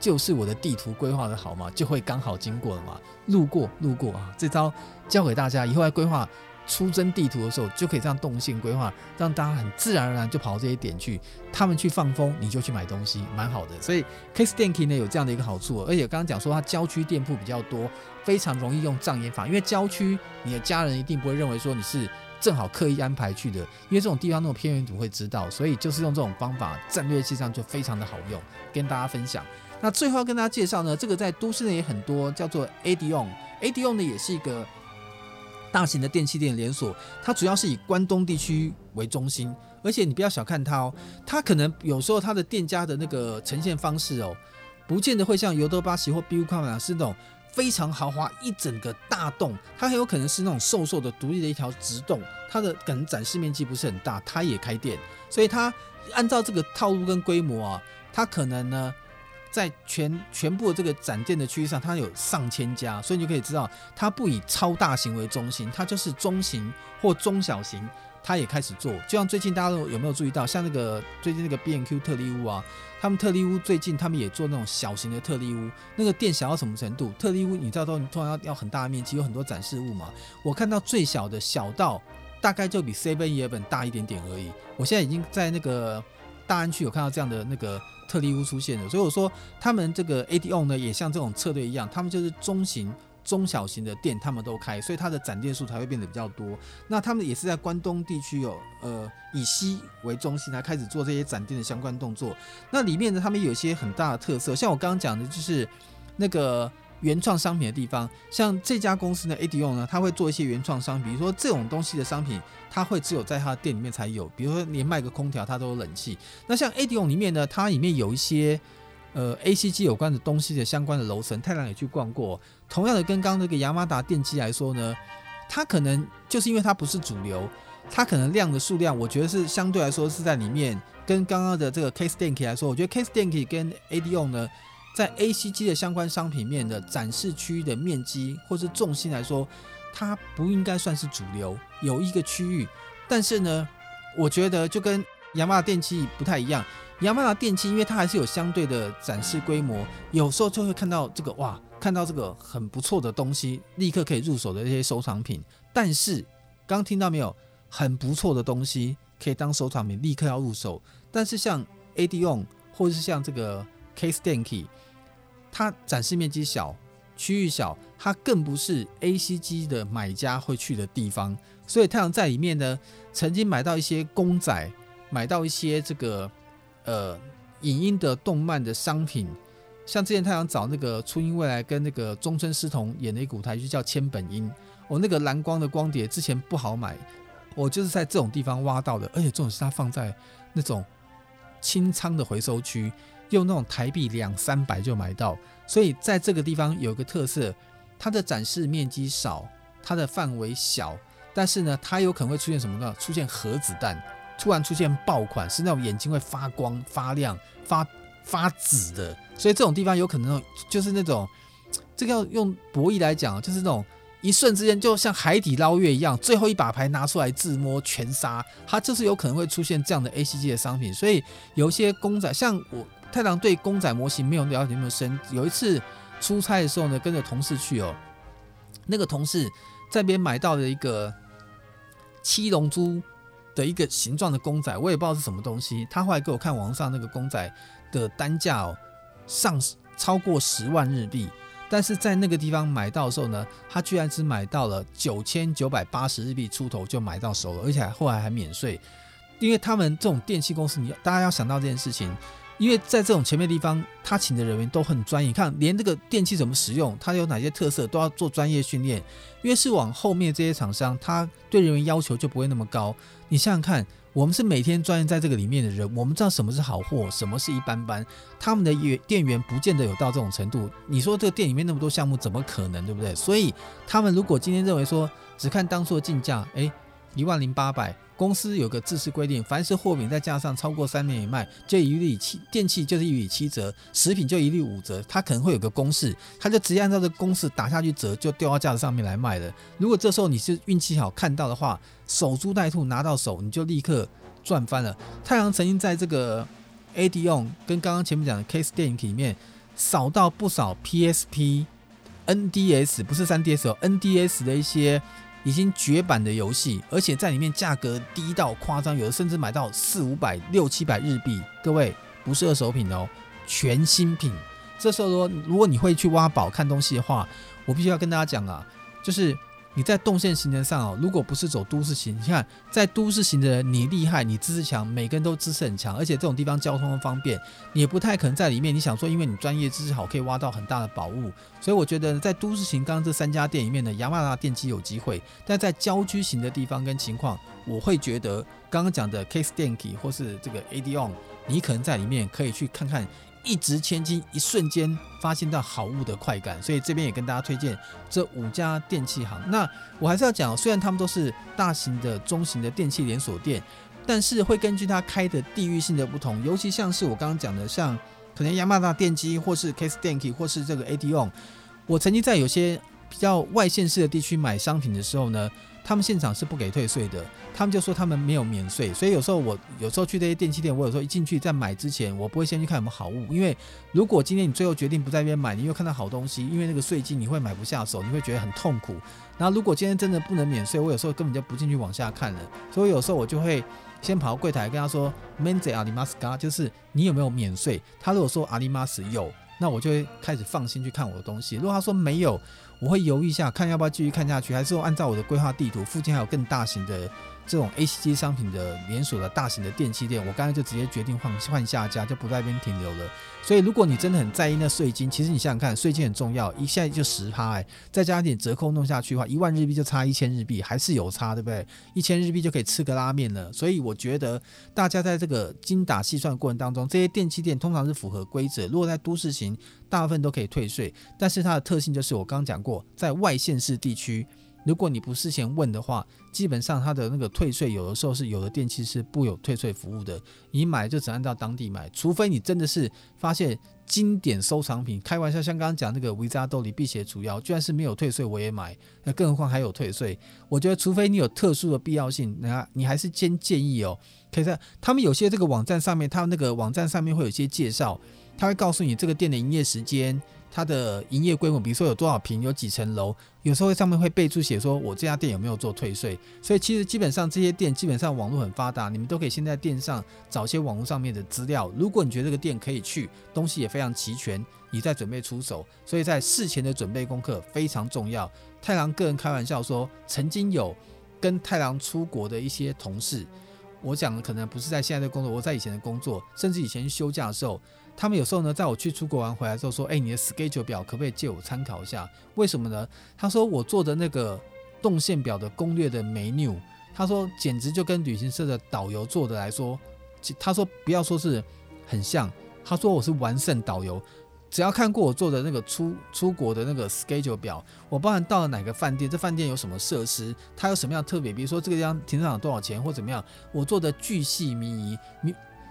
就是我的地图规划的好嘛，就会刚好经过了嘛。路过，路过啊，这招教给大家，以后来规划。出征地图的时候，就可以这样动线规划，让大家很自然而然就跑到这些点去。他们去放风，你就去买东西，蛮好的。所以 Case Denki 呢有这样的一个好处，而且刚刚讲说它郊区店铺比较多，非常容易用障眼法。因为郊区你的家人一定不会认为说你是正好刻意安排去的，因为这种地方那种偏远组会知道，所以就是用这种方法，战略性上就非常的好用，跟大家分享。那最后要跟大家介绍呢，这个在都市内也很多，叫做 ADON，ADON 呢也是一个。大型的电器店连锁，它主要是以关东地区为中心，而且你不要小看它哦，它可能有时候它的店家的那个呈现方式哦，不见得会像尤多巴西或 biucon 是那种非常豪华一整个大栋，它很有可能是那种瘦瘦的独立的一条直栋，它的可能展示面积不是很大，它也开店，所以它按照这个套路跟规模啊，它可能呢。在全全部的这个展店的区域上，它有上千家，所以你就可以知道，它不以超大型为中心，它就是中型或中小型，它也开始做。就像最近大家都有没有注意到，像那个最近那个 B N Q 特力屋啊，他们特力屋最近他们也做那种小型的特力屋，那个店小到什么程度？特力屋你知道都通常要要很大的面积，有很多展示物嘛。我看到最小的小到大概就比 Seven Eleven 大一点点而已。我现在已经在那个大安区有看到这样的那个。特例屋出现的，所以我说他们这个 ADON 呢，也像这种策略一样，他们就是中型、中小型的店，他们都开，所以它的展店数才会变得比较多。那他们也是在关东地区有呃以西为中心来开始做这些展店的相关动作。那里面呢，他们有一些很大的特色，像我刚刚讲的，就是那个。原创商品的地方，像这家公司呢，ADON 呢，他会做一些原创商品，比如说这种东西的商品，它会只有在他的店里面才有，比如说连卖个空调，它都有冷气。那像 ADON 里面呢，它里面有一些呃 ACG 有关的东西的相关的楼层，太郎也去逛过。同样的，跟刚刚那个雅马达电机来说呢，它可能就是因为它不是主流，它可能量的数量，我觉得是相对来说是在里面。跟刚刚的这个 Case Denki 来说，我觉得 Case Denki 跟 ADON 呢。在 ACG 的相关商品面的展示区域的面积或是重心来说，它不应该算是主流，有一个区域。但是呢，我觉得就跟雅马达电器不太一样。雅马达电器因为它还是有相对的展示规模，有时候就会看到这个哇，看到这个很不错的东西，立刻可以入手的这些收藏品。但是刚听到没有，很不错的东西可以当收藏品，立刻要入手。但是像 ADON 或者是像这个 Case Denki。它展示面积小，区域小，它更不是 ACG 的买家会去的地方。所以太阳在里面呢，曾经买到一些公仔，买到一些这个呃影音的动漫的商品。像之前太阳找那个初音未来跟那个中村狮童演的一个舞台剧叫《千本樱》，我那个蓝光的光碟之前不好买，我就是在这种地方挖到的，而且这种是它放在那种清仓的回收区。用那种台币两三百就买到，所以在这个地方有个特色，它的展示面积少，它的范围小，但是呢，它有可能会出现什么呢？出现核子弹，突然出现爆款，是那种眼睛会发光、发亮、发发紫的，所以这种地方有可能就是那种，这个要用博弈来讲，就是那种。一瞬之间，就像海底捞月一样，最后一把牌拿出来自摸全杀，它就是有可能会出现这样的 ACG 的商品。所以有一些公仔，像我太郎对公仔模型没有了解那么深。有一次出差的时候呢，跟着同事去哦，那个同事在边买到了一个七龙珠的一个形状的公仔，我也不知道是什么东西。他后来给我看网上那个公仔的单价哦，上超过十万日币。但是在那个地方买到的时候呢，他居然只买到了九千九百八十日币出头就买到手了，而且后来还免税。因为他们这种电器公司，你大家要想到这件事情，因为在这种前面的地方，他请的人员都很专业，看连这个电器怎么使用，它有哪些特色，都要做专业训练。越是往后面这些厂商，他对人员要求就不会那么高。你想想看，我们是每天专业在这个里面的人，我们知道什么是好货，什么是一般般。他们的员店员不见得有到这种程度。你说这个店里面那么多项目，怎么可能，对不对？所以他们如果今天认为说，只看当初的进价，诶，一万零八百。公司有个制式规定，凡是货品在架上超过三年以卖，就一律七电器就是一律七折，食品就一律五折。它可能会有个公式，它就直接按照这个公式打下去折，就掉到架子上面来卖了。如果这时候你是运气好看到的话，守株待兔拿到手，你就立刻赚翻了。太阳曾经在这个 ADON 跟刚刚前面讲的 Case 电影里面扫到不少 PSP、NDS 不是 3DS 哦，NDS 的一些。已经绝版的游戏，而且在里面价格低到夸张，有的甚至买到四五百、六七百日币。各位不是二手品哦，全新品。这时候说，如果你会去挖宝看东西的话，我必须要跟大家讲啊，就是。你在动线行程上哦，如果不是走都市型，你看在都市型的，你厉害，你知识强，每个人都知识很强，而且这种地方交通方便，你也不太可能在里面。你想说，因为你专业知识好，可以挖到很大的宝物，所以我觉得在都市型刚刚这三家店里面的雅马达电机有机会，但在郊区型的地方跟情况，我会觉得刚刚讲的 Case Denki 或是这个 ADON，你可能在里面可以去看看。一掷千金，一瞬间发现到好物的快感，所以这边也跟大家推荐这五家电器行。那我还是要讲，虽然他们都是大型的、中型的电器连锁店，但是会根据它开的地域性的不同，尤其像是我刚刚讲的，像可能雅马达电机，或是 Case Denki，或是这个 ADON，我曾经在有些比较外县市的地区买商品的时候呢。他们现场是不给退税的，他们就说他们没有免税，所以有时候我有时候去这些电器店，我有时候一进去在买之前，我不会先去看有没有好物，因为如果今天你最后决定不在那边买，你又看到好东西，因为那个税金你会买不下手，你会觉得很痛苦。那如果今天真的不能免税，我有时候根本就不进去往下看了，所以有时候我就会先跑到柜台跟他说：“Menze 阿里马斯嘎”，就是你有没有免税？他如果说阿里马斯有，那我就会开始放心去看我的东西。如果他说没有，我会犹豫一下，看要不要继续看下去，还是说按照我的规划地图，附近还有更大型的这种 ACG 商品的连锁的大型的电器店，我刚才就直接决定换换下家，就不在那边停留了。所以，如果你真的很在意那税金，其实你想想看，税金很重要，一下就十趴，哎，再加一点折扣弄下去的话，一万日币就差一千日币，还是有差，对不对？一千日币就可以吃个拉面了。所以，我觉得大家在这个精打细算的过程当中，这些电器店通常是符合规则。如果在都市型，大部分都可以退税，但是它的特性就是我刚刚讲过，在外县市地区。如果你不事先问的话，基本上它的那个退税有的时候是有的电器是不有退税服务的，你买就只按照当地买，除非你真的是发现经典收藏品。开玩笑，像刚刚讲那个维扎多里辟邪除妖，居然是没有退税，我也买，那更何况还有退税。我觉得除非你有特殊的必要性，那你还是先建议哦，可以在他们有些这个网站上面，他们那个网站上面会有一些介绍，他会告诉你这个店的营业时间。它的营业规模，比如说有多少平，有几层楼，有时候上面会备注写说，我这家店有没有做退税。所以其实基本上这些店基本上网络很发达，你们都可以先在店上找些网络上面的资料。如果你觉得这个店可以去，东西也非常齐全，你再准备出手。所以在事前的准备功课非常重要。太郎个人开玩笑说，曾经有跟太郎出国的一些同事，我讲的可能不是在现在的工作，我在以前的工作，甚至以前休假的时候。他们有时候呢，在我去出国玩回来之后说：“哎，你的 schedule 表可不可以借我参考一下？为什么呢？”他说：“我做的那个动线表的攻略的 menu，他说简直就跟旅行社的导游做的来说，他说不要说是很像，他说我是完胜导游。只要看过我做的那个出出国的那个 schedule 表，我包含到了哪个饭店，这饭店有什么设施，它有什么样特别，比如说这个地方停车场多少钱或怎么样，我做的巨细靡遗。”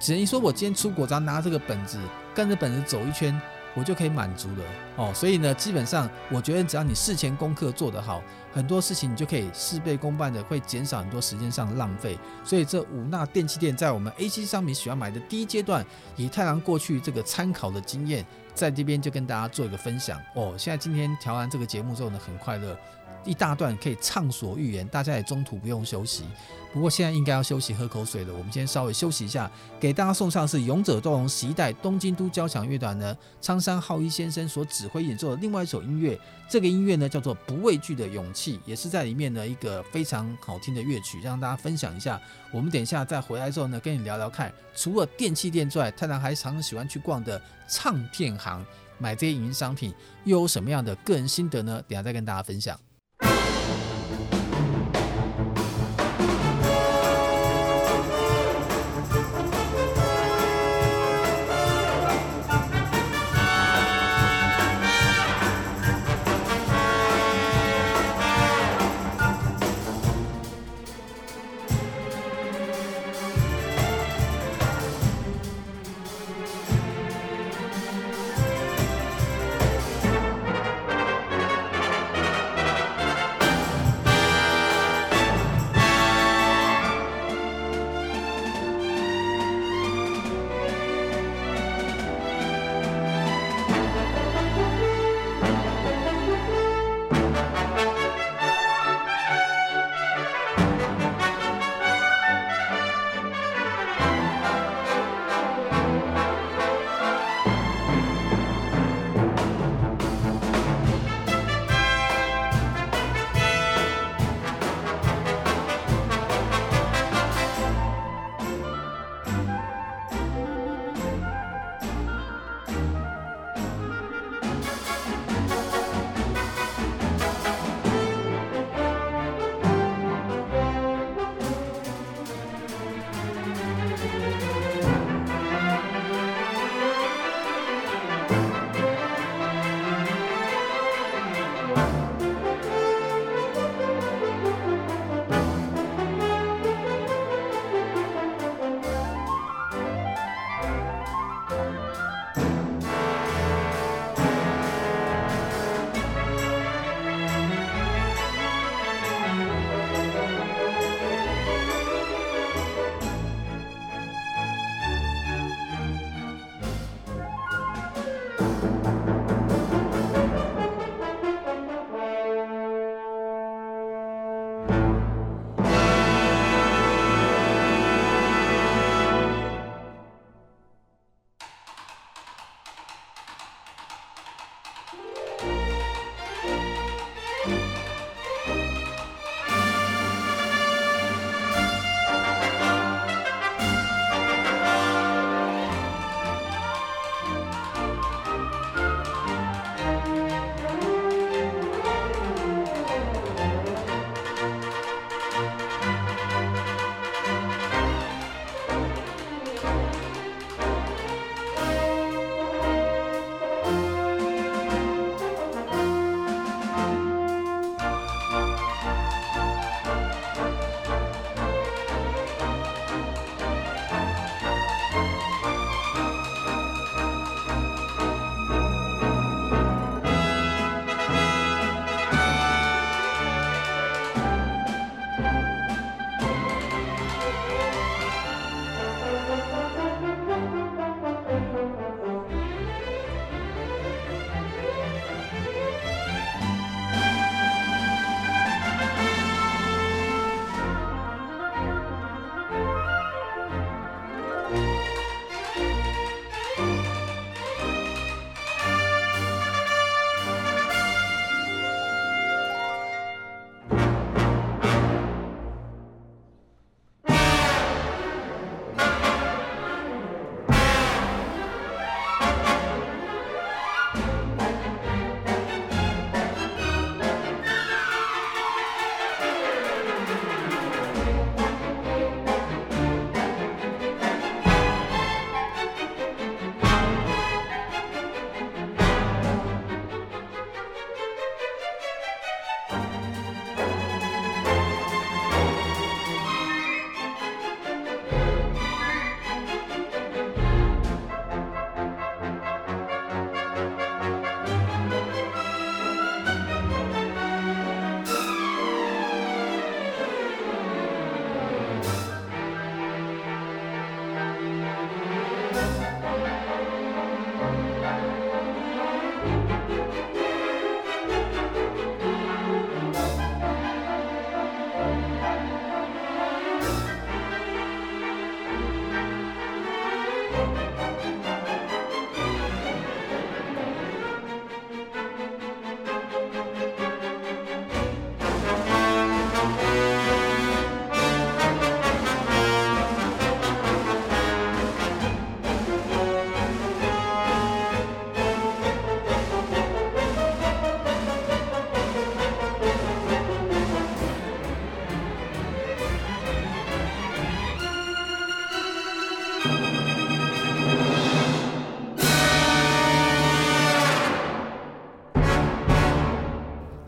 只能说，我今天出国，只要拿这个本子，跟着本子走一圈，我就可以满足了哦。所以呢，基本上我觉得，只要你事前功课做得好，很多事情你就可以事倍功半的，会减少很多时间上的浪费。所以这五纳电器店在我们 A C 商品喜欢买的第一阶段，以太郎过去这个参考的经验，在这边就跟大家做一个分享哦。现在今天调完这个节目之后呢，很快乐。一大段可以畅所欲言，大家也中途不用休息。不过现在应该要休息喝口水了，我们先稍微休息一下，给大家送上是勇者斗龙十一代东京都交响乐团呢，苍山浩一先生所指挥演奏的另外一首音乐。这个音乐呢叫做《不畏惧的勇气》，也是在里面呢一个非常好听的乐曲，让大家分享一下。我们等一下再回来之后呢，跟你聊聊看，除了电器店之外，太郎还常常喜欢去逛的唱片行，买这些影音商品，又有什么样的个人心得呢？等下再跟大家分享。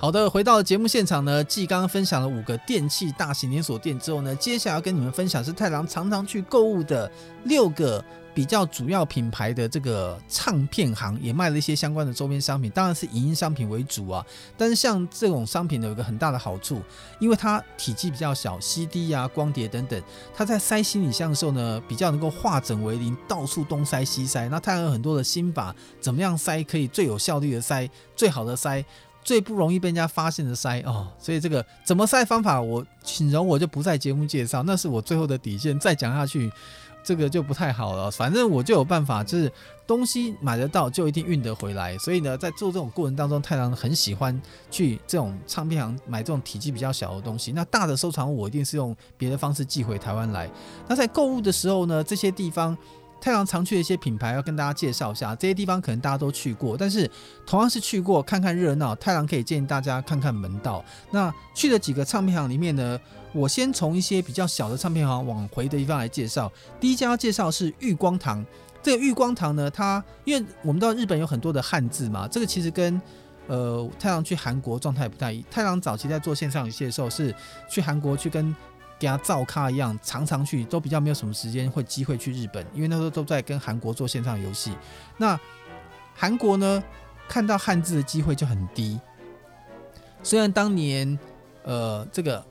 好的，回到节目现场呢，继刚刚分享了五个电器大型连锁店之后呢，接下来要跟你们分享是太郎常常去购物的六个比较主要品牌的这个唱片行，也卖了一些相关的周边商品，当然是影音商品为主啊。但是像这种商品呢，有一个很大的好处，因为它体积比较小，CD 啊、光碟等等，它在塞行李箱的时候呢，比较能够化整为零，到处东塞西塞。那太郎有很多的心法，怎么样塞可以最有效率的塞，最好的塞。最不容易被人家发现的塞哦，所以这个怎么塞方法，我请容我就不在节目介绍，那是我最后的底线。再讲下去，这个就不太好了。反正我就有办法，就是东西买得到，就一定运得回来。所以呢，在做这种过程当中，太郎很喜欢去这种唱片行买这种体积比较小的东西。那大的收藏物，我一定是用别的方式寄回台湾来。那在购物的时候呢，这些地方。太郎常去的一些品牌要跟大家介绍一下，这些地方可能大家都去过，但是同样是去过看看热闹，太郎可以建议大家看看门道。那去的几个唱片行里面呢，我先从一些比较小的唱片行往回的地方来介绍。第一家介绍是玉光堂，这个玉光堂呢，它因为我们知道日本有很多的汉字嘛，这个其实跟呃太郎去韩国状态不太一。太郎早期在做线上游戏的时候是去韩国去跟。给他造咖一样，常常去都比较没有什么时间会机会去日本，因为那时候都在跟韩国做线上游戏。那韩国呢，看到汉字的机会就很低。虽然当年，呃，这个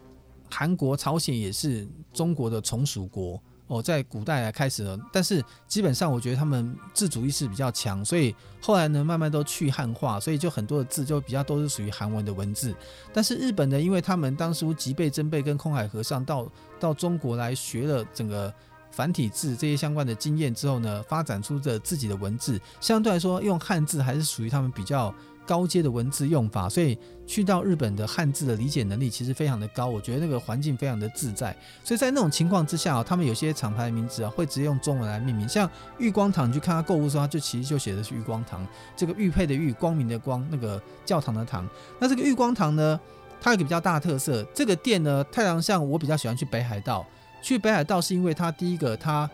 韩国、朝鲜也是中国的从属国。哦，在古代来开始了，但是基本上我觉得他们自主意识比较强，所以后来呢，慢慢都去汉化，所以就很多的字就比较都是属于韩文的文字。但是日本呢，因为他们当初吉备真备跟空海和尚到到中国来学了整个繁体字这些相关的经验之后呢，发展出的自己的文字，相对来说用汉字还是属于他们比较。高阶的文字用法，所以去到日本的汉字的理解能力其实非常的高，我觉得那个环境非常的自在。所以在那种情况之下，他们有些厂牌的名字啊会直接用中文来命名，像玉光堂，你去看他购物的时候，他就其实就写的是玉光堂，这个玉佩的玉，光明的光，那个教堂的堂。那这个玉光堂呢，它有个比较大的特色，这个店呢，太阳像我比较喜欢去北海道，去北海道是因为它第一个它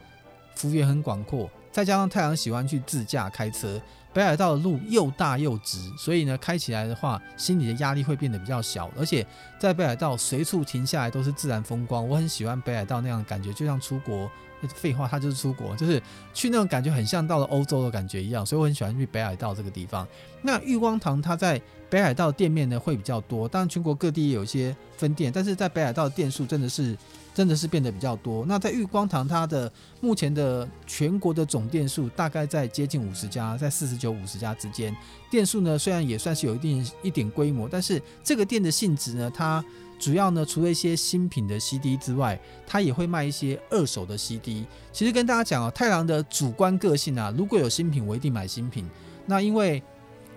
幅员很广阔，再加上太阳喜欢去自驾开车。北海道的路又大又直，所以呢，开起来的话，心里的压力会变得比较小。而且在北海道随处停下来都是自然风光，我很喜欢北海道那样的感觉，就像出国。废话，它就是出国，就是去那种感觉很像到了欧洲的感觉一样。所以我很喜欢去北海道这个地方。那玉光堂它在北海道店面呢会比较多，当然全国各地也有一些分店，但是在北海道的店数真的是。真的是变得比较多。那在玉光堂，它的目前的全国的总店数大概在接近五十家，在四十九、五十家之间。店数呢，虽然也算是有一定一点规模，但是这个店的性质呢，它主要呢，除了一些新品的 CD 之外，它也会卖一些二手的 CD。其实跟大家讲啊，太郎的主观个性啊，如果有新品，我一定买新品。那因为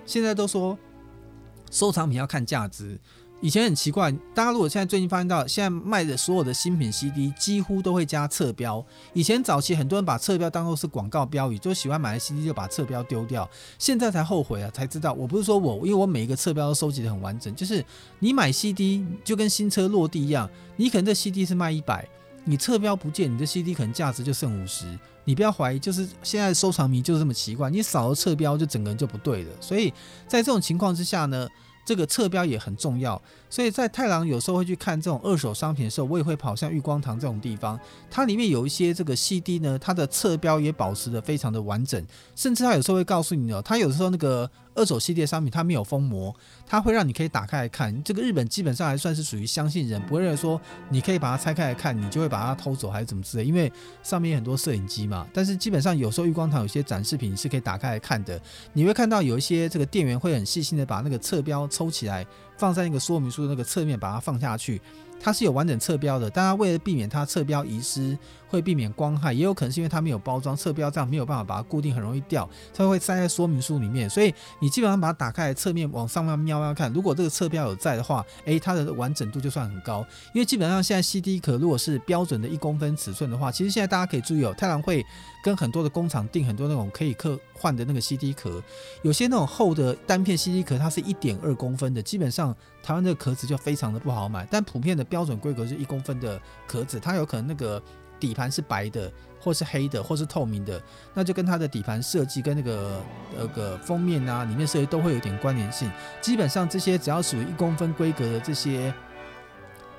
现在都说收藏品要看价值。以前很奇怪，大家如果现在最近发现到，现在卖的所有的新品 CD 几乎都会加侧标。以前早期很多人把侧标当做是广告标语，就喜欢买了 CD 就把侧标丢掉。现在才后悔啊，才知道我不是说我，因为我每一个侧标都收集得很完整。就是你买 CD 就跟新车落地一样，你可能这 CD 是卖一百，你侧标不见，你的 CD 可能价值就剩五十。你不要怀疑，就是现在收藏迷就是这么奇怪，你少了侧标就整个人就不对了。所以在这种情况之下呢，这个侧标也很重要，所以在太郎有时候会去看这种二手商品的时候，我也会跑向玉光堂这种地方。它里面有一些这个 CD 呢，它的侧标也保持得非常的完整，甚至它有时候会告诉你哦，它有时候那个二手系列商品它没有封膜，它会让你可以打开来看。这个日本基本上还算是属于相信人，不会认为说你可以把它拆开来看，你就会把它偷走还是怎么之类，因为上面有很多摄影机嘛。但是基本上有时候玉光堂有些展示品是可以打开来看的，你会看到有一些这个店员会很细心的把那个侧标。抽起来，放在那个说明书的那个侧面，把它放下去。它是有完整侧标的，但它为了避免它侧标遗失，会避免光害，也有可能是因为它没有包装侧标，这样没有办法把它固定，很容易掉，它会塞在说明书里面。所以你基本上把它打开，侧面往上面瞄瞄看，如果这个侧标有在的话，诶，它的完整度就算很高。因为基本上现在 CD 壳如果是标准的一公分尺寸的话，其实现在大家可以注意哦，太郎会跟很多的工厂订很多那种可以刻换的那个 CD 壳，有些那种厚的单片 CD 壳，它是一点二公分的，基本上台湾这个壳子就非常的不好买，但普遍的。标准规格是一公分的壳子，它有可能那个底盘是白的，或是黑的，或是透明的，那就跟它的底盘设计跟那个那个封面啊，里面设计都会有点关联性。基本上这些只要属于一公分规格的这些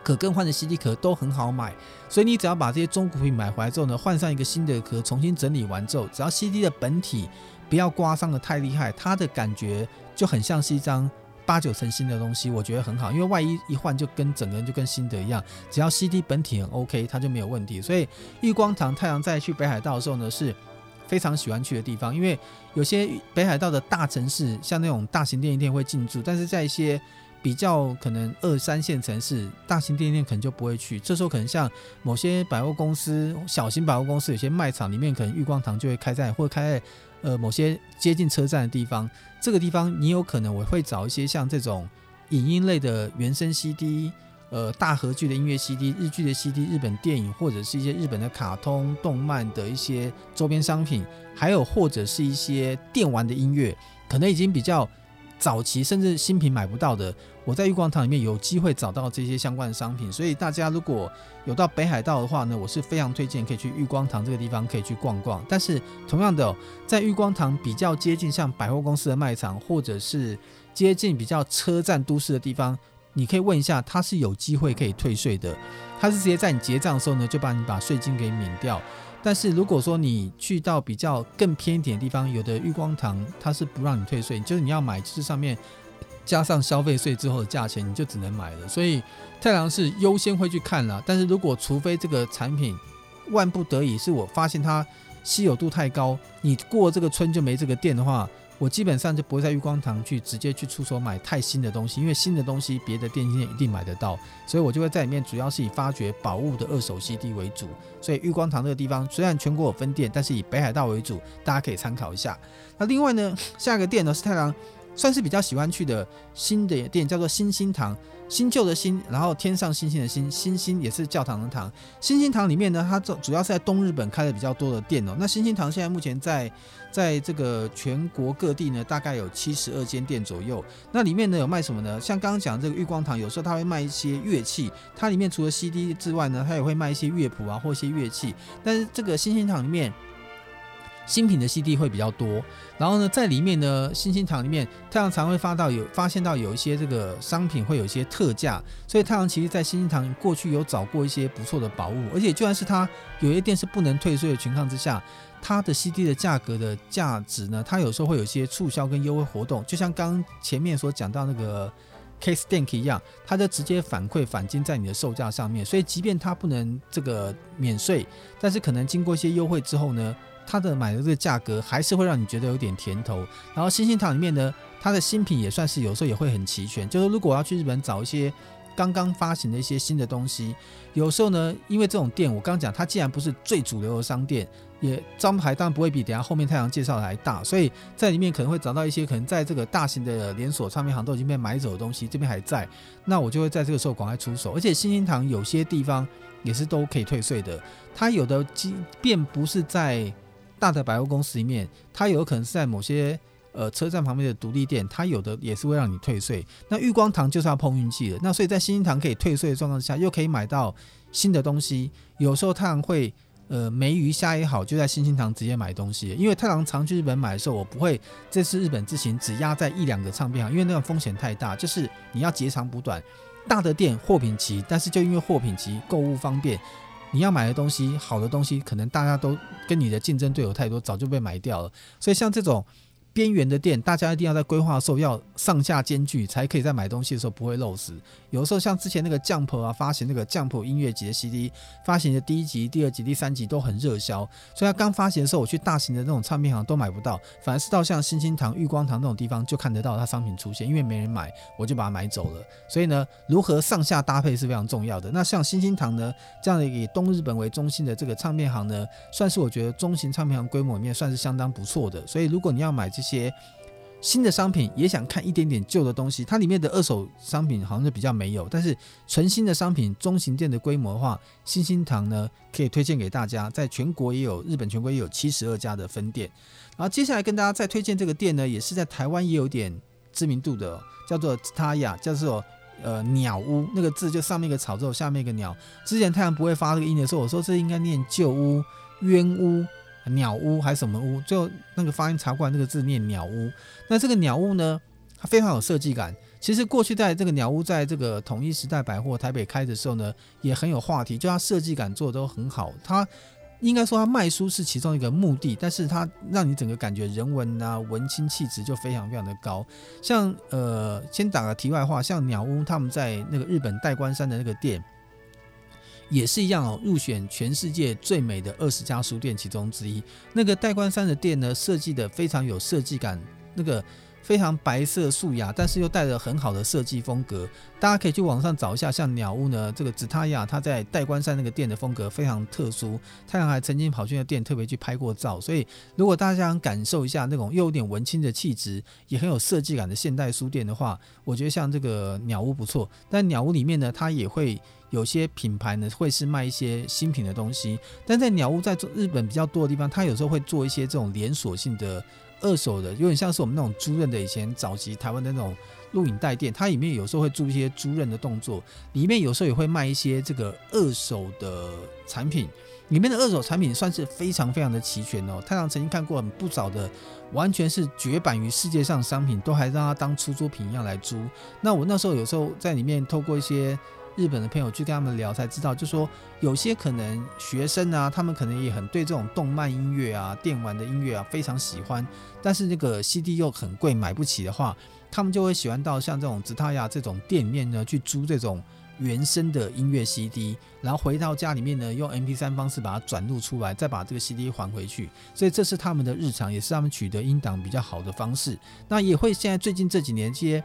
可更换的 CD 壳都很好买，所以你只要把这些中古品买回来之后呢，换上一个新的壳，重新整理完之后，只要 CD 的本体不要刮伤的太厉害，它的感觉就很像是一张。八九成新的东西，我觉得很好，因为万一一换就跟整个人就跟新的一样，只要 CD 本体很 OK，它就没有问题。所以玉光堂太阳在去北海道的时候呢，是非常喜欢去的地方，因为有些北海道的大城市，像那种大型电影店会进驻，但是在一些比较可能二三线城市，大型电影店可能就不会去。这时候可能像某些百货公司、小型百货公司，有些卖场里面可能玉光堂就会开在或开在。呃，某些接近车站的地方，这个地方你有可能我会找一些像这种影音类的原声 CD，呃，大河剧的音乐 CD、日剧的 CD、日本电影或者是一些日本的卡通动漫的一些周边商品，还有或者是一些电玩的音乐，可能已经比较。早期甚至新品买不到的，我在玉光堂里面有机会找到这些相关的商品，所以大家如果有到北海道的话呢，我是非常推荐可以去玉光堂这个地方可以去逛逛。但是同样的，在玉光堂比较接近像百货公司的卖场，或者是接近比较车站都市的地方，你可以问一下，它是有机会可以退税的，它是直接在你结账的时候呢，就把你把税金给免掉。但是如果说你去到比较更偏一点的地方，有的玉光堂它是不让你退税，就是你要买，就是上面加上消费税之后的价钱，你就只能买了。所以太郎是优先会去看了。但是如果除非这个产品万不得已是我发现它稀有度太高，你过这个村就没这个店的话。我基本上就不会在玉光堂去直接去出手买太新的东西，因为新的东西别的电竞店一定买得到，所以我就会在里面主要是以发掘宝物的二手 CD 为主。所以玉光堂这个地方虽然全国有分店，但是以北海道为主，大家可以参考一下。那另外呢，下一个店呢是太郎算是比较喜欢去的新的店，叫做新兴堂。新旧的新，然后天上星星的星，星星也是教堂的堂。星星堂里面呢，它主要是在东日本开的比较多的店哦。那星星堂现在目前在在这个全国各地呢，大概有七十二间店左右。那里面呢有卖什么呢？像刚刚讲这个玉光堂，有时候它会卖一些乐器。它里面除了 CD 之外呢，它也会卖一些乐谱啊或一些乐器。但是这个星星堂里面。新品的 CD 会比较多，然后呢，在里面呢，新兴堂里面，太阳常会发到有发现到有一些这个商品会有一些特价，所以太阳其实在新兴堂过去有找过一些不错的宝物，而且就算是它有些店是不能退税的情况之下，它的 CD 的价格的价值呢，它有时候会有一些促销跟优惠活动，就像刚前面所讲到那个 Case Tank 一样，它就直接反馈返金在你的售价上面，所以即便它不能这个免税，但是可能经过一些优惠之后呢。它的买的这个价格还是会让你觉得有点甜头。然后新兴堂里面呢，它的新品也算是有时候也会很齐全。就是如果我要去日本找一些刚刚发行的一些新的东西，有时候呢，因为这种店我刚刚讲，它既然不是最主流的商店，也招牌当然不会比等下后面太阳介绍的还大，所以在里面可能会找到一些可能在这个大型的连锁唱片行都已经被买走的东西，这边还在，那我就会在这个时候赶快出手。而且新兴堂有些地方也是都可以退税的，它有的即便不是在大的百货公司里面，它有可能是在某些呃车站旁边的独立店，它有的也是会让你退税。那玉光堂就是要碰运气的。那所以在新兴堂可以退税的状况下，又可以买到新的东西。有时候太郎会呃没鱼虾也好，就在新兴堂直接买东西。因为太郎常去日本买的时候，我不会这次日本之行只压在一两个唱片行，因为那种风险太大。就是你要截长补短，大的店货品齐，但是就因为货品齐，购物方便。你要买的东西，好的东西，可能大家都跟你的竞争对手太多，早就被买掉了。所以像这种边缘的店，大家一定要在规划的时候要上下兼具，才可以在买东西的时候不会漏失。有时候像之前那个 Jump 啊，发行那个 Jump 音乐集的 CD，发行的第一集、第二集、第三集都很热销，所以它刚发行的时候，我去大型的那种唱片行都买不到，反而是到像新兴堂、玉光堂那种地方就看得到它商品出现，因为没人买，我就把它买走了。所以呢，如何上下搭配是非常重要的。那像新兴堂呢，这样的以东日本为中心的这个唱片行呢，算是我觉得中型唱片行规模里面算是相当不错的。所以如果你要买这些，新的商品也想看一点点旧的东西，它里面的二手商品好像就比较没有，但是纯新的商品中型店的规模的话，新兴堂呢可以推荐给大家，在全国也有日本全国也有七十二家的分店。然后接下来跟大家再推荐这个店呢，也是在台湾也有点知名度的，叫做 TSUTAYA，叫做呃鸟屋那个字，就上面一个草之后下面一个鸟。之前太阳不会发这个音的时候，我说这应该念旧屋、冤屋、鸟屋还是什么屋？最后那个发音查过来，那个字念鸟屋。那这个鸟屋呢，它非常有设计感。其实过去在这个鸟屋在这个统一时代百货台北开的时候呢，也很有话题，就它设计感做的都很好。它应该说，它卖书是其中一个目的，但是它让你整个感觉人文啊、文青气质就非常非常的高。像呃，先打个题外话，像鸟屋他们在那个日本代官山的那个店，也是一样哦，入选全世界最美的二十家书店其中之一。那个代官山的店呢，设计的非常有设计感，那个。非常白色素雅，但是又带着很好的设计风格。大家可以去网上找一下，像鸟屋呢，这个紫塔亚，他在代官山那个店的风格非常特殊。太阳还曾经跑去那店特别去拍过照，所以如果大家想感受一下那种又有点文青的气质，也很有设计感的现代书店的话，我觉得像这个鸟屋不错。但鸟屋里面呢，它也会有些品牌呢，会是卖一些新品的东西。但在鸟屋在日本比较多的地方，它有时候会做一些这种连锁性的。二手的有点像是我们那种租赁的，以前早期台湾的那种录影带店，它里面有时候会做一些租赁的动作，里面有时候也会卖一些这个二手的产品，里面的二手产品算是非常非常的齐全哦。太郎曾经看过很不少的，完全是绝版于世界上商品，都还让它当出租品一样来租。那我那时候有时候在里面透过一些。日本的朋友去跟他们聊，才知道，就说有些可能学生啊，他们可能也很对这种动漫音乐啊、电玩的音乐啊非常喜欢，但是那个 CD 又很贵，买不起的话，他们就会喜欢到像这种吉他呀这种店面呢去租这种原声的音乐 CD，然后回到家里面呢用 MP3 方式把它转录出来，再把这个 CD 还回去，所以这是他们的日常，也是他们取得音档比较好的方式。那也会现在最近这几年这些。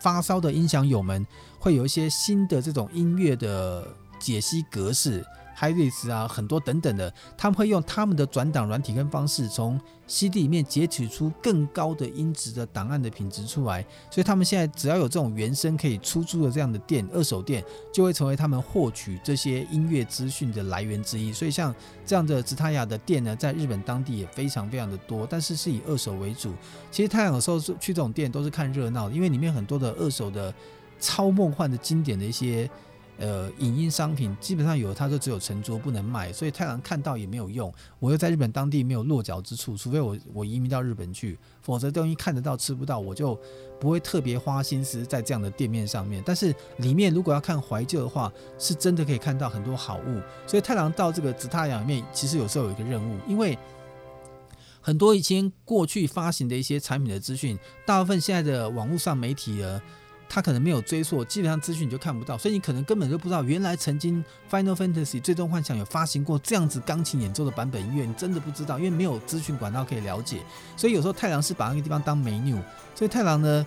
发烧的音响友们会有一些新的这种音乐的解析格式，HiRes 啊，很多等等的，他们会用他们的转档软体跟方式，从 CD 里面截取出更高的音质的档案的品质出来。所以他们现在只要有这种原声可以出租的这样的店，二手店就会成为他们获取这些音乐资讯的来源之一。所以像这样的吉他亚的店呢，在日本当地也非常非常的多，但是是以二手为主。其实太阳有时候去这种店都是看热闹，因为里面很多的二手的超梦幻的经典的一些。呃，影音商品基本上有，它就只有承租不能卖，所以太郎看到也没有用。我又在日本当地没有落脚之处，除非我我移民到日本去，否则东西看得到吃不到，我就不会特别花心思在这样的店面上面。但是里面如果要看怀旧的话，是真的可以看到很多好物。所以太郎到这个紫太阳里面，其实有时候有一个任务，因为很多以前过去发行的一些产品的资讯，大部分现在的网络上媒体呢。他可能没有追溯，基本上资讯你就看不到，所以你可能根本就不知道，原来曾经《Final Fantasy》最终幻想有发行过这样子钢琴演奏的版本音乐，你真的不知道，因为没有资讯管道可以了解。所以有时候太郎是把那个地方当 menu，所以太郎呢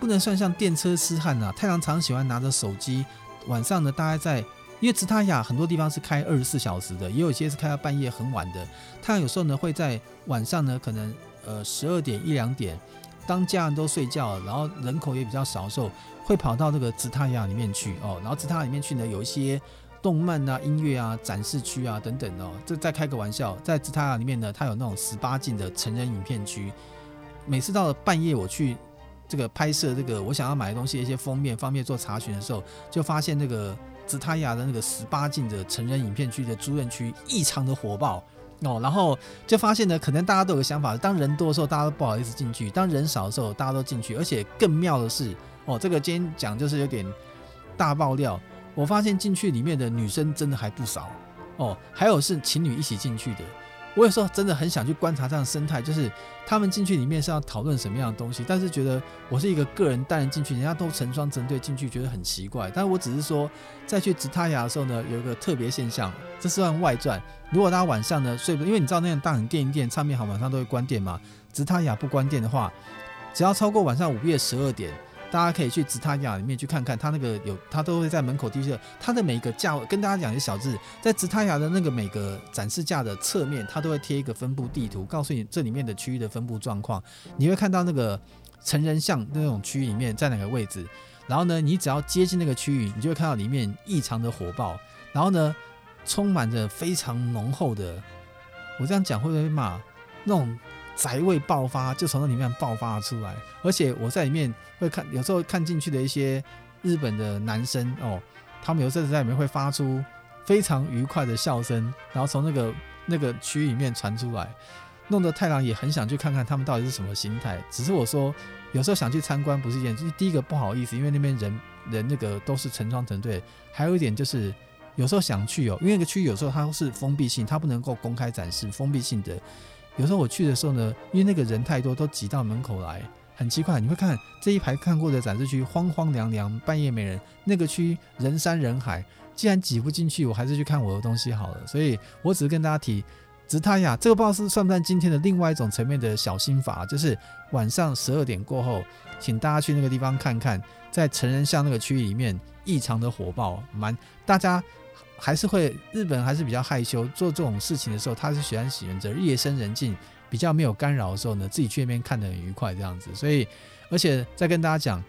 不能算像电车痴汉啊。太郎常喜欢拿着手机，晚上呢大概在，因为吉他亚很多地方是开二十四小时的，也有些是开到半夜很晚的。太郎有时候呢会在晚上呢可能呃十二点一两点。当家人都睡觉，然后人口也比较少的时候，会跑到那个吉他亚里面去哦。然后吉他里面去呢，有一些动漫啊、音乐啊、展示区啊等等哦。这再开个玩笑，在吉他亚里面呢，它有那种十八禁的成人影片区。每次到了半夜，我去这个拍摄这个我想要买的东西的一些封面，方便做查询的时候，就发现那个吉他亚的那个十八禁的成人影片区的租赁区异常的火爆。哦，然后就发现呢，可能大家都有个想法，当人多的时候，大家都不好意思进去；当人少的时候，大家都进去。而且更妙的是，哦，这个今天讲就是有点大爆料。我发现进去里面的女生真的还不少，哦，还有是情侣一起进去的。我有时候真的很想去观察这样的生态，就是他们进去里面是要讨论什么样的东西，但是觉得我是一个个人带人进去，人家都成双成对进去，觉得很奇怪。但是我只是说，在去直他雅的时候呢，有一个特别现象，这是算外传。如果大家晚上呢睡不，因为你知道那种大型电影店唱片行晚上都会关店嘛，直他雅不关店的话，只要超过晚上午夜十二点。大家可以去直他亚里面去看看，他那个有，他都会在门口地设，他的每一个架，跟大家讲一个小字，在直他雅的那个每个展示架的侧面，他都会贴一个分布地图，告诉你这里面的区域的分布状况。你会看到那个成人像那种区域里面在哪个位置，然后呢，你只要接近那个区域，你就会看到里面异常的火爆，然后呢，充满着非常浓厚的，我这样讲会不会骂？那种。宅味爆发，就从那里面爆发了出来。而且我在里面会看，有时候看进去的一些日本的男生哦，他们有时候在里面会发出非常愉快的笑声，然后从那个那个区域里面传出来，弄得太郎也很想去看看他们到底是什么心态。只是我说，有时候想去参观不是一件，就是第一个不好意思，因为那边人人那个都是成双成对，还有一点就是有时候想去哦，因为那个区域有时候它是封闭性，它不能够公开展示，封闭性的。有时候我去的时候呢，因为那个人太多，都挤到门口来，很奇怪。你会看这一排看过的展示区荒荒凉凉，半夜没人，那个区人山人海。既然挤不进去，我还是去看我的东西好了。所以我只是跟大家提，直他呀，这个不知道是算不算今天的另外一种层面的小心法，就是晚上十二点过后，请大家去那个地方看看，在成人像那个区域里面异常的火爆，蛮大家。还是会，日本还是比较害羞，做这种事情的时候，他是喜欢选择夜深人静、比较没有干扰的时候呢，自己去那边看得很愉快这样子。所以，而且再跟大家讲，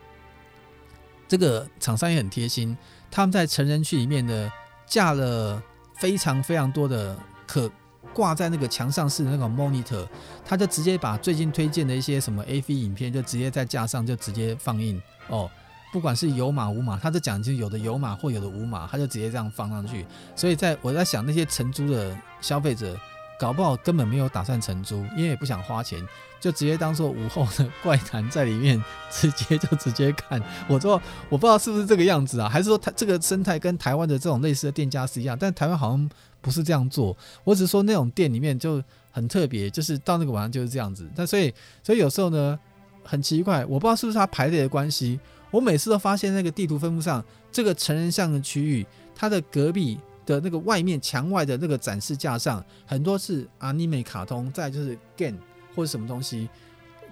这个厂商也很贴心，他们在成人区里面呢架了非常非常多的可挂在那个墙上式的那种 monitor，他就直接把最近推荐的一些什么 AV 影片就直接在架上就直接放映哦。不管是有码无码，他就讲就有的有码或有的无码，他就直接这样放上去。所以在我在想，那些承租的消费者，搞不好根本没有打算承租，因为也不想花钱，就直接当做午后的怪谈在里面，直接就直接看。我说我不知道是不是这个样子啊，还是说他这个生态跟台湾的这种类似的店家是一样？但台湾好像不是这样做。我只是说那种店里面就很特别，就是到那个晚上就是这样子。但所以所以有时候呢，很奇怪，我不知道是不是他排列的关系。我每次都发现那个地图分布上，这个成人像的区域，它的隔壁的那个外面墙外的那个展示架上，很多是 anime 卡通，再就是 game 或者什么东西。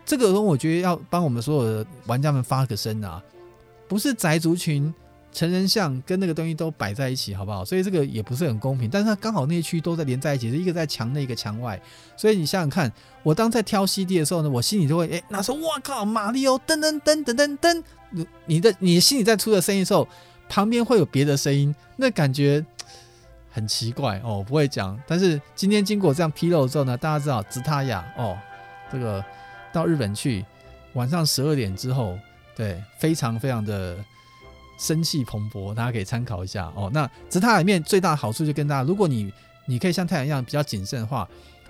这个东我觉得要帮我们所有的玩家们发个声啊，不是宅族群成人像跟那个东西都摆在一起，好不好？所以这个也不是很公平。但是它刚好那些区都在连在一起，是一个在墙内，一个墙外。所以你想想看，我当在挑 CD 的时候呢，我心里就会哎，那时候我靠，马里奥噔噔噔噔噔噔。你的你心里在出的声音的时候，旁边会有别的声音，那感觉很奇怪哦。不会讲，但是今天经过这样披露之后呢，大家知道直他雅哦，这个到日本去晚上十二点之后，对，非常非常的生气蓬勃，大家可以参考一下哦。那直塔里面最大的好处就跟大家，如果你你可以像太阳一样比较谨慎的话，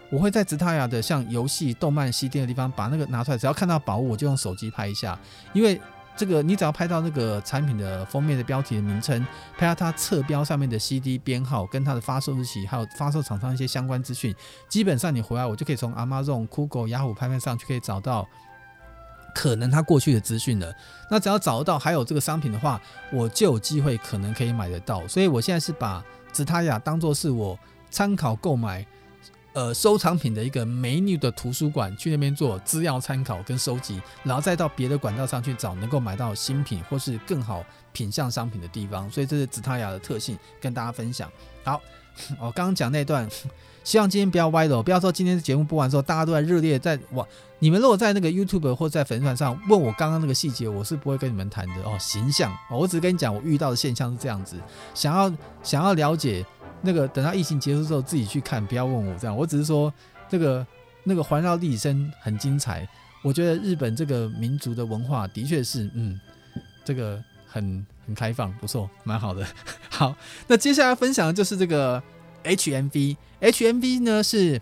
我会在直塔亚的像游戏、动漫、CD 的地方把那个拿出来，只要看到宝物我就用手机拍一下，因为。这个你只要拍到那个产品的封面的标题的名称，拍到它侧标上面的 CD 编号，跟它的发售日期，还有发售厂商一些相关资讯，基本上你回来我就可以从 Amazon、Google、雅虎拍卖上去可以找到可能他过去的资讯了。那只要找得到还有这个商品的话，我就有机会可能可以买得到。所以我现在是把紫塔亚当做是我参考购买。呃，收藏品的一个美女的图书馆，去那边做资料参考跟收集，然后再到别的管道上去找能够买到新品或是更好品相商品的地方。所以这是紫塔亚的特性，跟大家分享。好，我刚刚讲那段，希望今天不要歪了，不要说今天的节目播完之后，大家都在热烈在哇，你们如果在那个 YouTube 或在粉丝团上问我刚刚那个细节，我是不会跟你们谈的哦。形象，我只是跟你讲我遇到的现象是这样子，想要想要了解。那个等到疫情结束之后自己去看，不要问我这样。我只是说，这个那个环绕立体声很精彩。我觉得日本这个民族的文化的确是，嗯，这个很很开放，不错，蛮好的。好，那接下来分享的就是这个 HMV。HMV 呢是。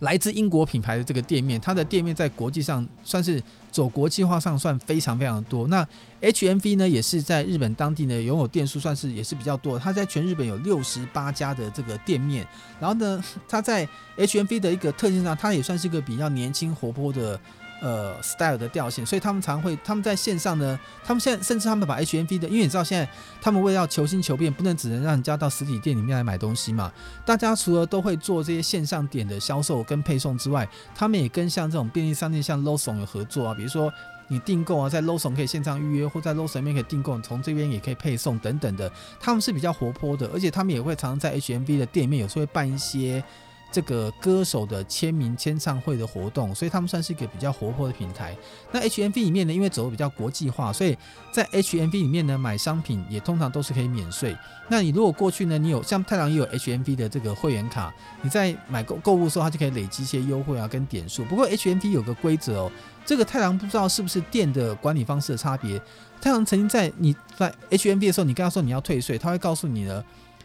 来自英国品牌的这个店面，它的店面在国际上算是走国际化上算非常非常的多。那 HMV 呢，也是在日本当地呢拥有店数算是也是比较多。它在全日本有六十八家的这个店面。然后呢，它在 HMV 的一个特性上，它也算是一个比较年轻活泼的。呃，style 的调性，所以他们常会，他们在线上呢，他们现在甚至他们把 HMV 的，因为你知道现在他们为了要求新求变，不能只能让人家到实体店里面来买东西嘛。大家除了都会做这些线上点的销售跟配送之外，他们也跟像这种便利商店，像 Lawson 有合作啊。比如说你订购啊，在 Lawson 可以线上预约，或在 Lawson 面可以订购，从这边也可以配送等等的。他们是比较活泼的，而且他们也会常常在 HMV 的店里面有时候会办一些。这个歌手的签名签唱会的活动，所以他们算是一个比较活泼的平台。那 HMV 里面呢，因为走的比较国际化，所以在 HMV 里面呢，买商品也通常都是可以免税。那你如果过去呢，你有像太郎也有 HMV 的这个会员卡，你在买购购物的时候，它就可以累积一些优惠啊跟点数。不过 HMV 有个规则哦，这个太郎不知道是不是店的管理方式的差别。太郎曾经在你在 HMV 的时候，你跟他说你要退税，他会告诉你呢。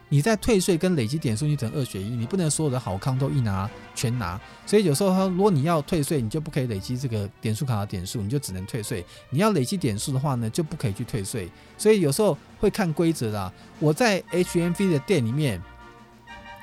你在退税跟累积点数，你只能二选一，你不能所有的好康都一拿全拿。所以有时候他如果你要退税，你就不可以累积这个点数卡的点数，你就只能退税。你要累积点数的话呢，就不可以去退税。所以有时候会看规则啦。我在 HMV 的店里面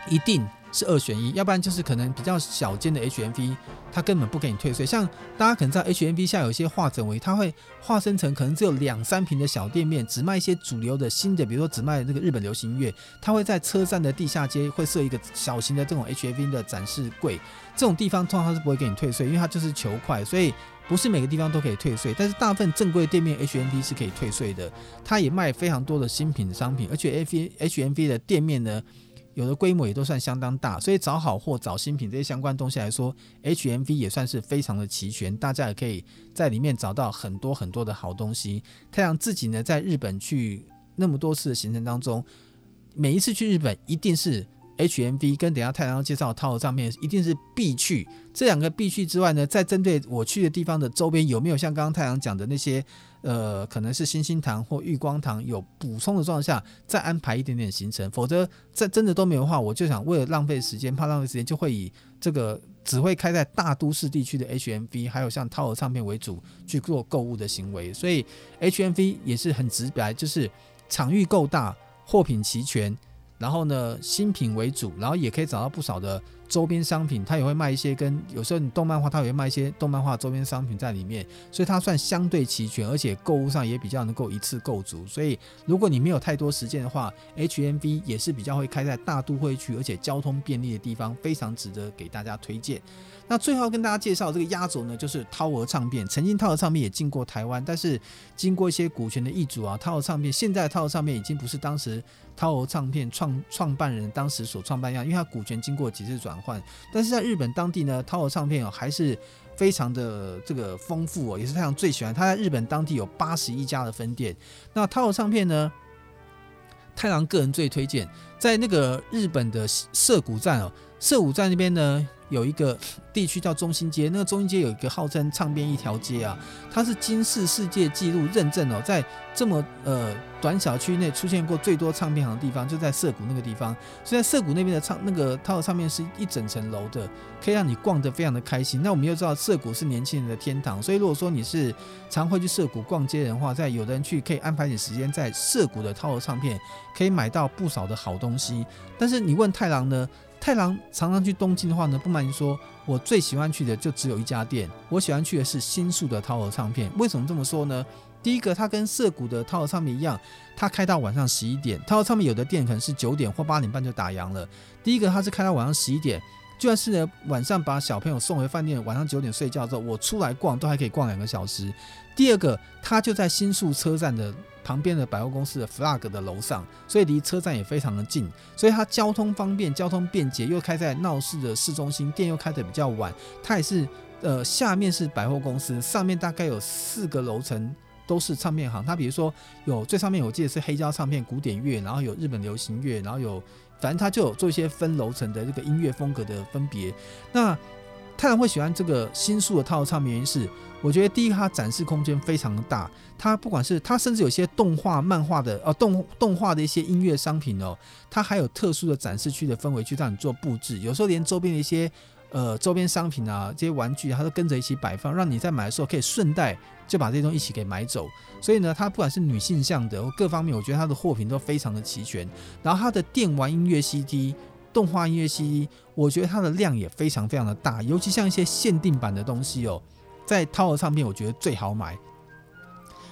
一定。是二选一，要不然就是可能比较小间的 HMV，它根本不给你退税。像大家可能知道 HMV 下有一些化整为，它会化身成可能只有两三平的小店面，只卖一些主流的新的，比如说只卖那个日本流行乐。它会在车站的地下街会设一个小型的这种 HMV 的展示柜，这种地方通常它是不会给你退税，因为它就是求快，所以不是每个地方都可以退税。但是大部分正规店面 HMV 是可以退税的，它也卖非常多的新品商品，而且 HMV 的店面呢。有的规模也都算相当大，所以找好货、找新品这些相关东西来说，HMV 也算是非常的齐全。大家也可以在里面找到很多很多的好东西。太阳自己呢，在日本去那么多次的行程当中，每一次去日本一定是。HMV 跟等下太阳介绍的套盒唱片一定是必去，这两个必去之外呢，在针对我去的地方的周边有没有像刚刚太阳讲的那些，呃，可能是星星堂或玉光堂有补充的状态下，再安排一点点行程，否则在真的都没有的话，我就想为了浪费时间，怕浪费时间，就会以这个只会开在大都市地区的 HMV，还有像套盒唱片为主去做购物的行为，所以 HMV 也是很直白，就是场域够大，货品齐全。然后呢，新品为主，然后也可以找到不少的。周边商品，它也会卖一些跟有时候你动漫画，它也会卖一些动漫画周边商品在里面，所以它算相对齐全，而且购物上也比较能够一次购足。所以如果你没有太多时间的话，HMV 也是比较会开在大都会区，而且交通便利的地方，非常值得给大家推荐。那最后跟大家介绍这个压轴呢，就是涛儿唱片。曾经涛儿唱片也进过台湾，但是经过一些股权的易主啊，涛儿唱片现在涛儿唱片已经不是当时涛儿唱片创创办人当时所创办样，因为它股权经过几次转。换，但是在日本当地呢，涛儿唱片哦还是非常的这个丰富哦，也是太阳最喜欢。他在日本当地有八十一家的分店。那涛儿唱片呢，太郎个人最推荐在那个日本的涩谷站哦，涩谷站那边呢。有一个地区叫中心街，那个中心街有一个号称唱片一条街啊，它是金氏世界纪录认证哦，在这么呃短小区内出现过最多唱片行的地方，就在涩谷那个地方。所以在涩谷那边的唱那个套的唱片是一整层楼的，可以让你逛得非常的开心。那我们又知道涩谷是年轻人的天堂，所以如果说你是常会去涩谷逛街的话，在有的人去可以安排点时间在涩谷的套的唱片，可以买到不少的好东西。但是你问太郎呢？太郎常常去东京的话呢，不瞒你说，我最喜欢去的就只有一家店。我喜欢去的是新宿的涛和唱片。为什么这么说呢？第一个，它跟涩谷的涛和唱片一样，它开到晚上十一点。涛和唱片有的店可能是九点或八点半就打烊了。第一个，它是开到晚上十一点，就算是呢晚上把小朋友送回饭店，晚上九点睡觉之后，我出来逛都还可以逛两个小时。第二个，它就在新宿车站的。旁边的百货公司的 Flag 的楼上，所以离车站也非常的近，所以它交通方便，交通便捷，又开在闹市的市中心，店又开得比较晚。它也是，呃，下面是百货公司，上面大概有四个楼层都是唱片行。它比如说有最上面我记得是黑胶唱片、古典乐，然后有日本流行乐，然后有反正它就有做一些分楼层的这个音乐风格的分别。那太郎会喜欢这个新宿的套唱片，原因是我觉得第一个它展示空间非常的大，它不管是它甚至有些动画、漫画的呃动动画的一些音乐商品哦，它还有特殊的展示区的氛围去让你做布置，有时候连周边的一些呃周边商品啊这些玩具它都跟着一起摆放，让你在买的时候可以顺带就把这些东西一起给买走。所以呢，它不管是女性向的或各方面，我觉得它的货品都非常的齐全。然后它的电玩音乐 CD。动画音乐 CD，我觉得它的量也非常非常的大，尤其像一些限定版的东西哦，在涛儿唱片我觉得最好买。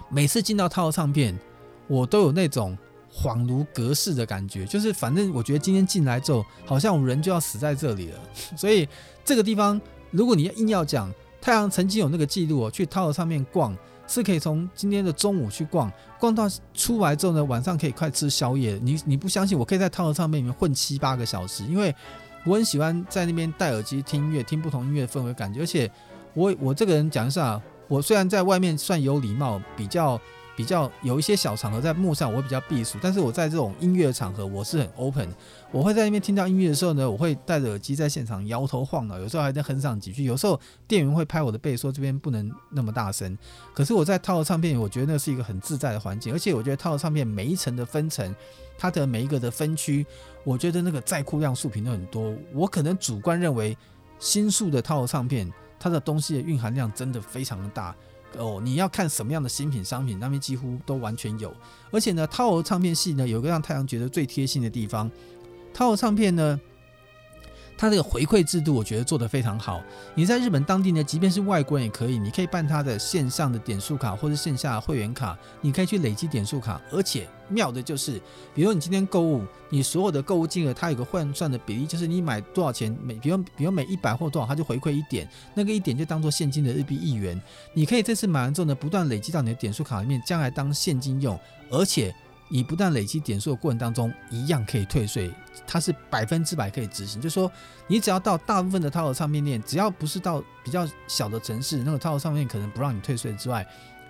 每次进到涛儿唱片，我都有那种恍如隔世的感觉，就是反正我觉得今天进来之后，好像我人就要死在这里了。所以这个地方，如果你硬要讲，太阳曾经有那个记录哦，去涛儿唱片逛。是可以从今天的中午去逛，逛到出来之后呢，晚上可以快吃宵夜。你你不相信，我可以在涛儿唱片里面混七八个小时，因为我很喜欢在那边戴耳机听音乐，听不同音乐氛围感觉。而且我我这个人讲一下，我虽然在外面算有礼貌，比较。比较有一些小场合在幕上，我会比较避暑，但是我在这种音乐场合，我是很 open。我会在那边听到音乐的时候呢，我会戴着耳机在现场摇头晃脑，有时候还在哼上几句。有时候店员会拍我的背说这边不能那么大声。可是我在套盒唱片，我觉得那是一个很自在的环境，而且我觉得套盒唱片每一层的分层，它的每一个的分区，我觉得那个在库量数品都很多。我可能主观认为新宿的套盒唱片，它的东西的蕴含量真的非常的大。哦，你要看什么样的新品商品，那边几乎都完全有。而且呢，套盒唱片系呢，有个让太阳觉得最贴心的地方，套盒唱片呢。它这个回馈制度，我觉得做得非常好。你在日本当地呢，即便是外国人也可以，你可以办他的线上的点数卡或者线下会员卡，你可以去累积点数卡。而且妙的就是，比如你今天购物，你所有的购物金额，它有个换算的比例，就是你买多少钱，每比如比如每一百或多少，它就回馈一点，那个一点就当做现金的日币一元。你可以这次买完之后呢，不断累积到你的点数卡里面，将来当现金用，而且。你不断累积点数的过程当中，一样可以退税，它是百分之百可以执行。就说，你只要到大部分的套盒唱片店，只要不是到比较小的城市，那个套盒唱片可能不让你退税之外，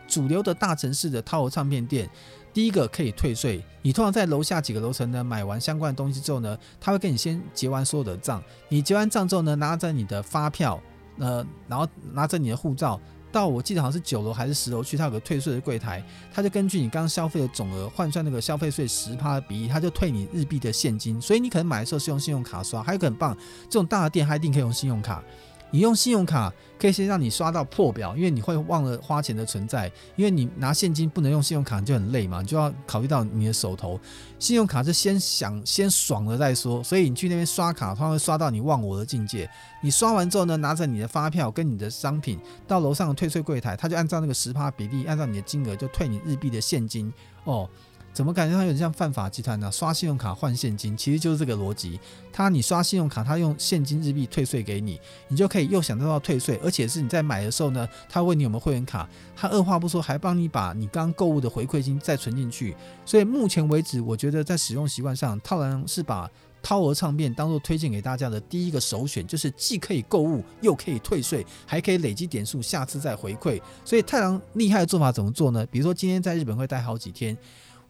主流的大城市的套盒唱片店，第一个可以退税。你通常在楼下几个楼层呢，买完相关的东西之后呢，他会跟你先结完所有的账。你结完账之后呢，拿着你的发票，呃，然后拿着你的护照。到我记得好像是九楼还是十楼去，他有个退税的柜台，他就根据你刚刚消费的总额换算那个消费税十趴的比例，他就退你日币的现金。所以你可能买的时候是用信用卡刷，还有个很棒，这种大的店还一定可以用信用卡。你用信用卡可以先让你刷到破表，因为你会忘了花钱的存在。因为你拿现金不能用信用卡，你就很累嘛，你就要考虑到你的手头。信用卡是先想先爽了再说，所以你去那边刷卡，它会刷到你忘我的境界。你刷完之后呢，拿着你的发票跟你的商品到楼上的退税柜台，他就按照那个十趴比例，按照你的金额就退你日币的现金哦。怎么感觉它有点像犯法集团呢、刷信用卡换现金，其实就是这个逻辑。他你刷信用卡，他用现金日币退税给你，你就可以又享受到退税，而且是你在买的时候呢，他问你有没有会员卡，他二话不说还帮你把你刚购物的回馈金再存进去。所以目前为止，我觉得在使用习惯上，套狼是把套盒唱片当做推荐给大家的第一个首选，就是既可以购物又可以退税，还可以累积点数，下次再回馈。所以太郎厉害的做法怎么做呢？比如说今天在日本会待好几天。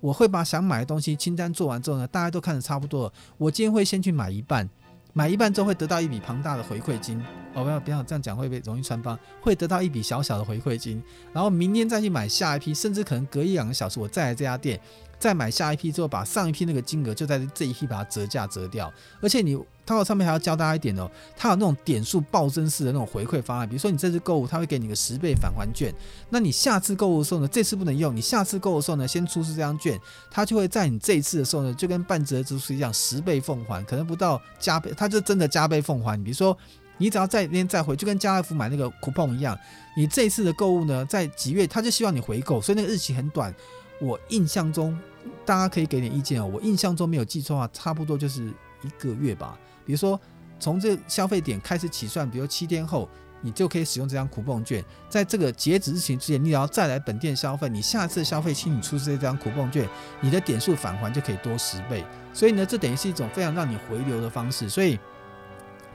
我会把想买的东西清单做完之后呢，大家都看得差不多了。我今天会先去买一半，买一半之后会得到一笔庞大的回馈金。哦，不要不要这样讲，会被容易穿帮。会得到一笔小小的回馈金，然后明天再去买下一批，甚至可能隔一两个小时我再来这家店。再买下一批之后，把上一批那个金额就在这一批把它折价折掉。而且你套盒上面还要教大家一点哦，它有那种点数暴增式的那种回馈方案。比如说你这次购物，它会给你个十倍返还券。那你下次购物的时候呢，这次不能用，你下次购物的时候呢，先出示这张券，它就会在你这一次的时候呢，就跟半折支出一样，十倍奉还，可能不到加倍，它就真的加倍奉还。比如说，你只要在那天再回，就跟家乐福买那个 coupon 一样，你这一次的购物呢，在几月，他就希望你回购，所以那个日期很短。我印象中，大家可以给点意见哦。我印象中没有记错的话，差不多就是一个月吧。比如说，从这消费点开始起算，比如七天后，你就可以使用这张 coupon 券。在这个截止日期之前，你只要再来本店消费，你下次消费请你出示这张 coupon 券，你的点数返还就可以多十倍。所以呢，这等于是一种非常让你回流的方式。所以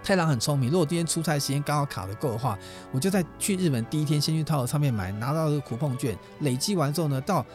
太郎很聪明，如果今天出差时间刚好卡得够的话，我就在去日本第一天先去套盒上面买，拿到这个 coupon 券，累积完之后呢，到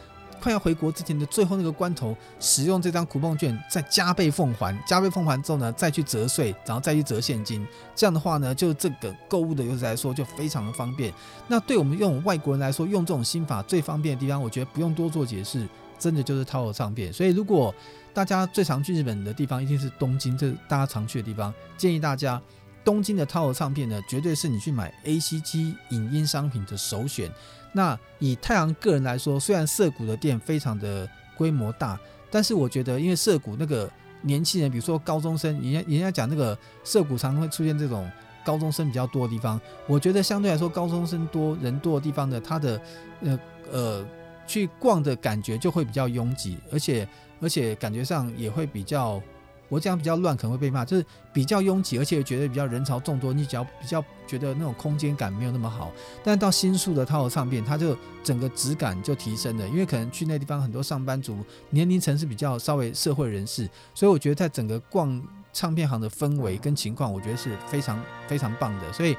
快要回国之前的最后那个关头，使用这张苦棒券，再加倍奉还，加倍奉还之后呢，再去折税，然后再去折现金。这样的话呢，就这个购物的游戏来说，就非常的方便。那对我们用外国人来说，用这种心法最方便的地方，我觉得不用多做解释，真的就是套盒唱片。所以，如果大家最常去日本的地方，一定是东京，这是大家常去的地方，建议大家。东京的套盒唱片呢，绝对是你去买 ACG 影音商品的首选。那以太阳个人来说，虽然涩谷的店非常的规模大，但是我觉得，因为涩谷那个年轻人，比如说高中生，人家人家讲那个涩谷常常会出现这种高中生比较多的地方，我觉得相对来说高中生多人多的地方呢，它的呃呃去逛的感觉就会比较拥挤，而且而且感觉上也会比较。我这样比较乱，可能会被骂，就是比较拥挤，而且觉得比较人潮众多，你只要比较觉得那种空间感没有那么好。但到新宿的套盒唱片，它就整个质感就提升了，因为可能去那地方很多上班族，年龄层是比较稍微社会人士，所以我觉得在整个逛唱片行的氛围跟情况，我觉得是非常非常棒的。所以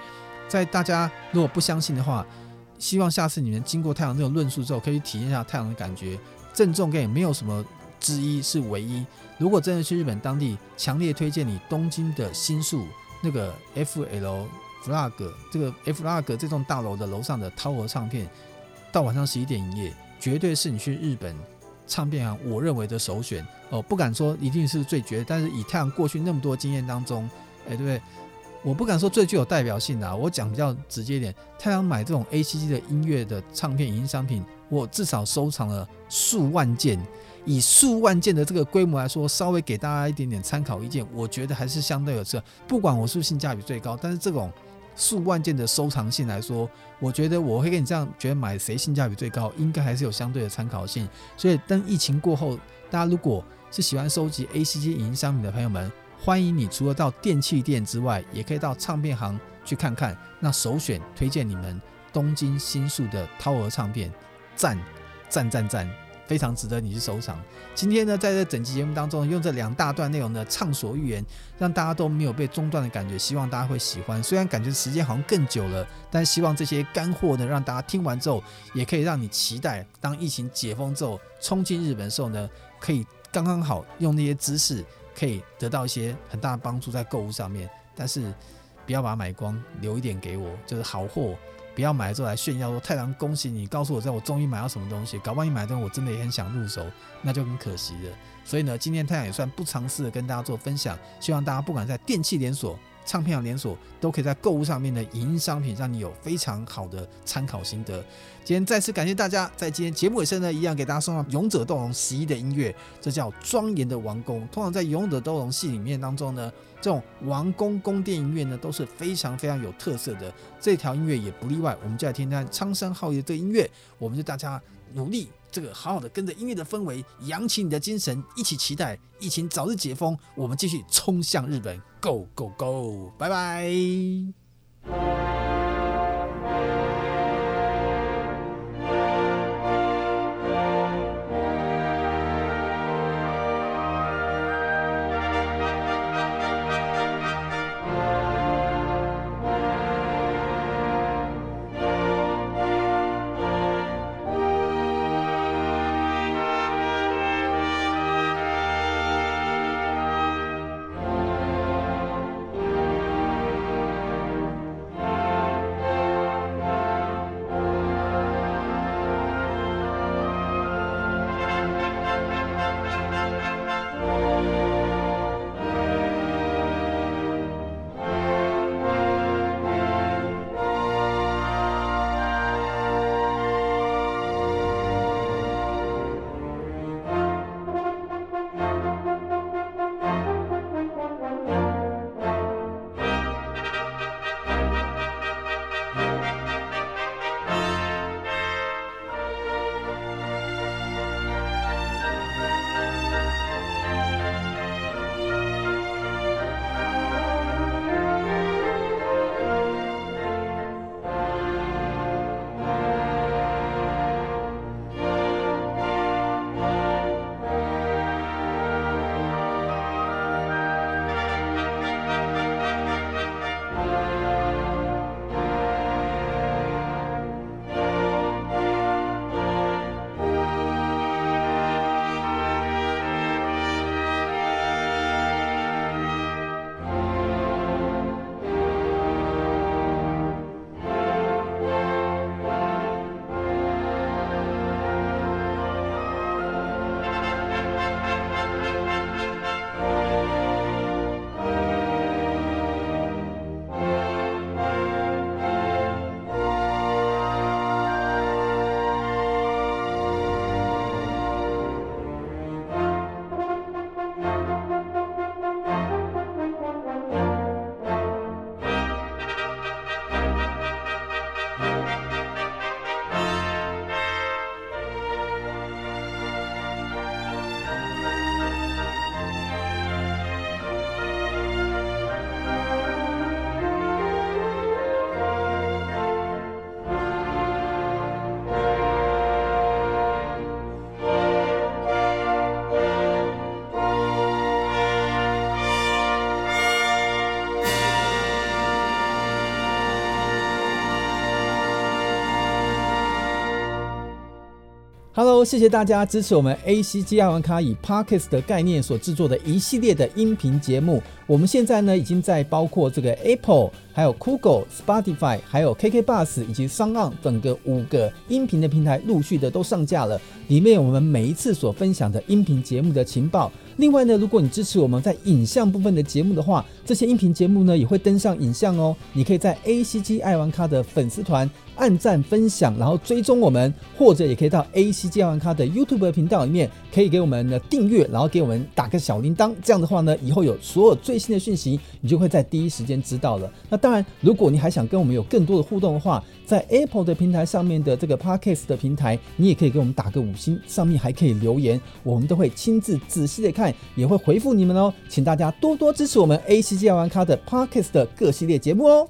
在大家如果不相信的话，希望下次你们经过太阳这种论述之后，可以体验一下太阳的感觉。郑重跟也没有什么之一是唯一。如果真的去日本当地，强烈推荐你东京的新宿那个 F L Flag 这个 F Flag 这栋大楼的楼上的涛和唱片，到晚上十一点营业，绝对是你去日本唱片行我认为的首选哦。不敢说一定是最绝，但是以太阳过去那么多经验当中，哎，对不对？我不敢说最具有代表性的，啊我讲比较直接一点，太阳买这种 ACG 的音乐的唱片影音商品，我至少收藏了数万件。以数万件的这个规模来说，稍微给大家一点点参考意见，我觉得还是相对有这。不管我是性价比最高，但是这种数万件的收藏性来说，我觉得我会跟你这样觉得买谁性价比最高，应该还是有相对的参考性。所以等疫情过后，大家如果是喜欢收集 ACG 影音商品的朋友们，欢迎你除了到电器店之外，也可以到唱片行去看看。那首选推荐你们东京新宿的涛儿唱片，赞赞赞赞，非常值得你去收藏。今天呢，在这整期节目当中，用这两大段内容呢，畅所欲言，让大家都没有被中断的感觉。希望大家会喜欢。虽然感觉时间好像更久了，但希望这些干货呢，让大家听完之后，也可以让你期待，当疫情解封之后，冲进日本的时候呢，可以刚刚好用那些知识。可以得到一些很大的帮助在购物上面，但是不要把它买光，留一点给我，就是好货，不要买了之后来炫耀说太郎恭喜你，告诉我在我终于买到什么东西，搞不好你买的东我真的也很想入手，那就很可惜了。所以呢，今天太阳也算不尝试的跟大家做分享，希望大家不管在电器连锁。唱片连锁都可以在购物上面的影音商品，让你有非常好的参考心得。今天再次感谢大家，在今天节目尾声呢，一样给大家送上《勇者斗龙十一》的音乐，这叫庄严的王宫。通常在《勇者斗龙》系里面当中呢，这种王宫宫殿音乐呢都是非常非常有特色的，这条音乐也不例外。我们就来听听苍山浩月的音乐，我们就大家努力。这个好好的跟着音乐的氛围，扬起你的精神，一起期待疫情早日解封，我们继续冲向日本，Go Go Go，拜拜。Hello，谢谢大家支持我们 ACG 爱玩咖以 Parkes 的概念所制作的一系列的音频节目。我们现在呢，已经在包括这个 Apple、还有 Google、Spotify、还有 KK Bus 以及 SoundOn 等个五个音频的平台陆续的都上架了。里面我们每一次所分享的音频节目的情报。另外呢，如果你支持我们在影像部分的节目的话，这些音频节目呢也会登上影像哦。你可以在 ACG 爱玩咖的粉丝团。按赞、分享，然后追踪我们，或者也可以到 ACG 爱玩咖的 YouTube 频道里面，可以给我们的订阅，然后给我们打个小铃铛。这样的话呢，以后有所有最新的讯息，你就会在第一时间知道了。那当然，如果你还想跟我们有更多的互动的话，在 Apple 的平台上面的这个 Podcast 的平台，你也可以给我们打个五星，上面还可以留言，我们都会亲自仔细的看，看也会回复你们哦。请大家多多支持我们 ACG 玩咖的 Parkes 的各系列节目哦。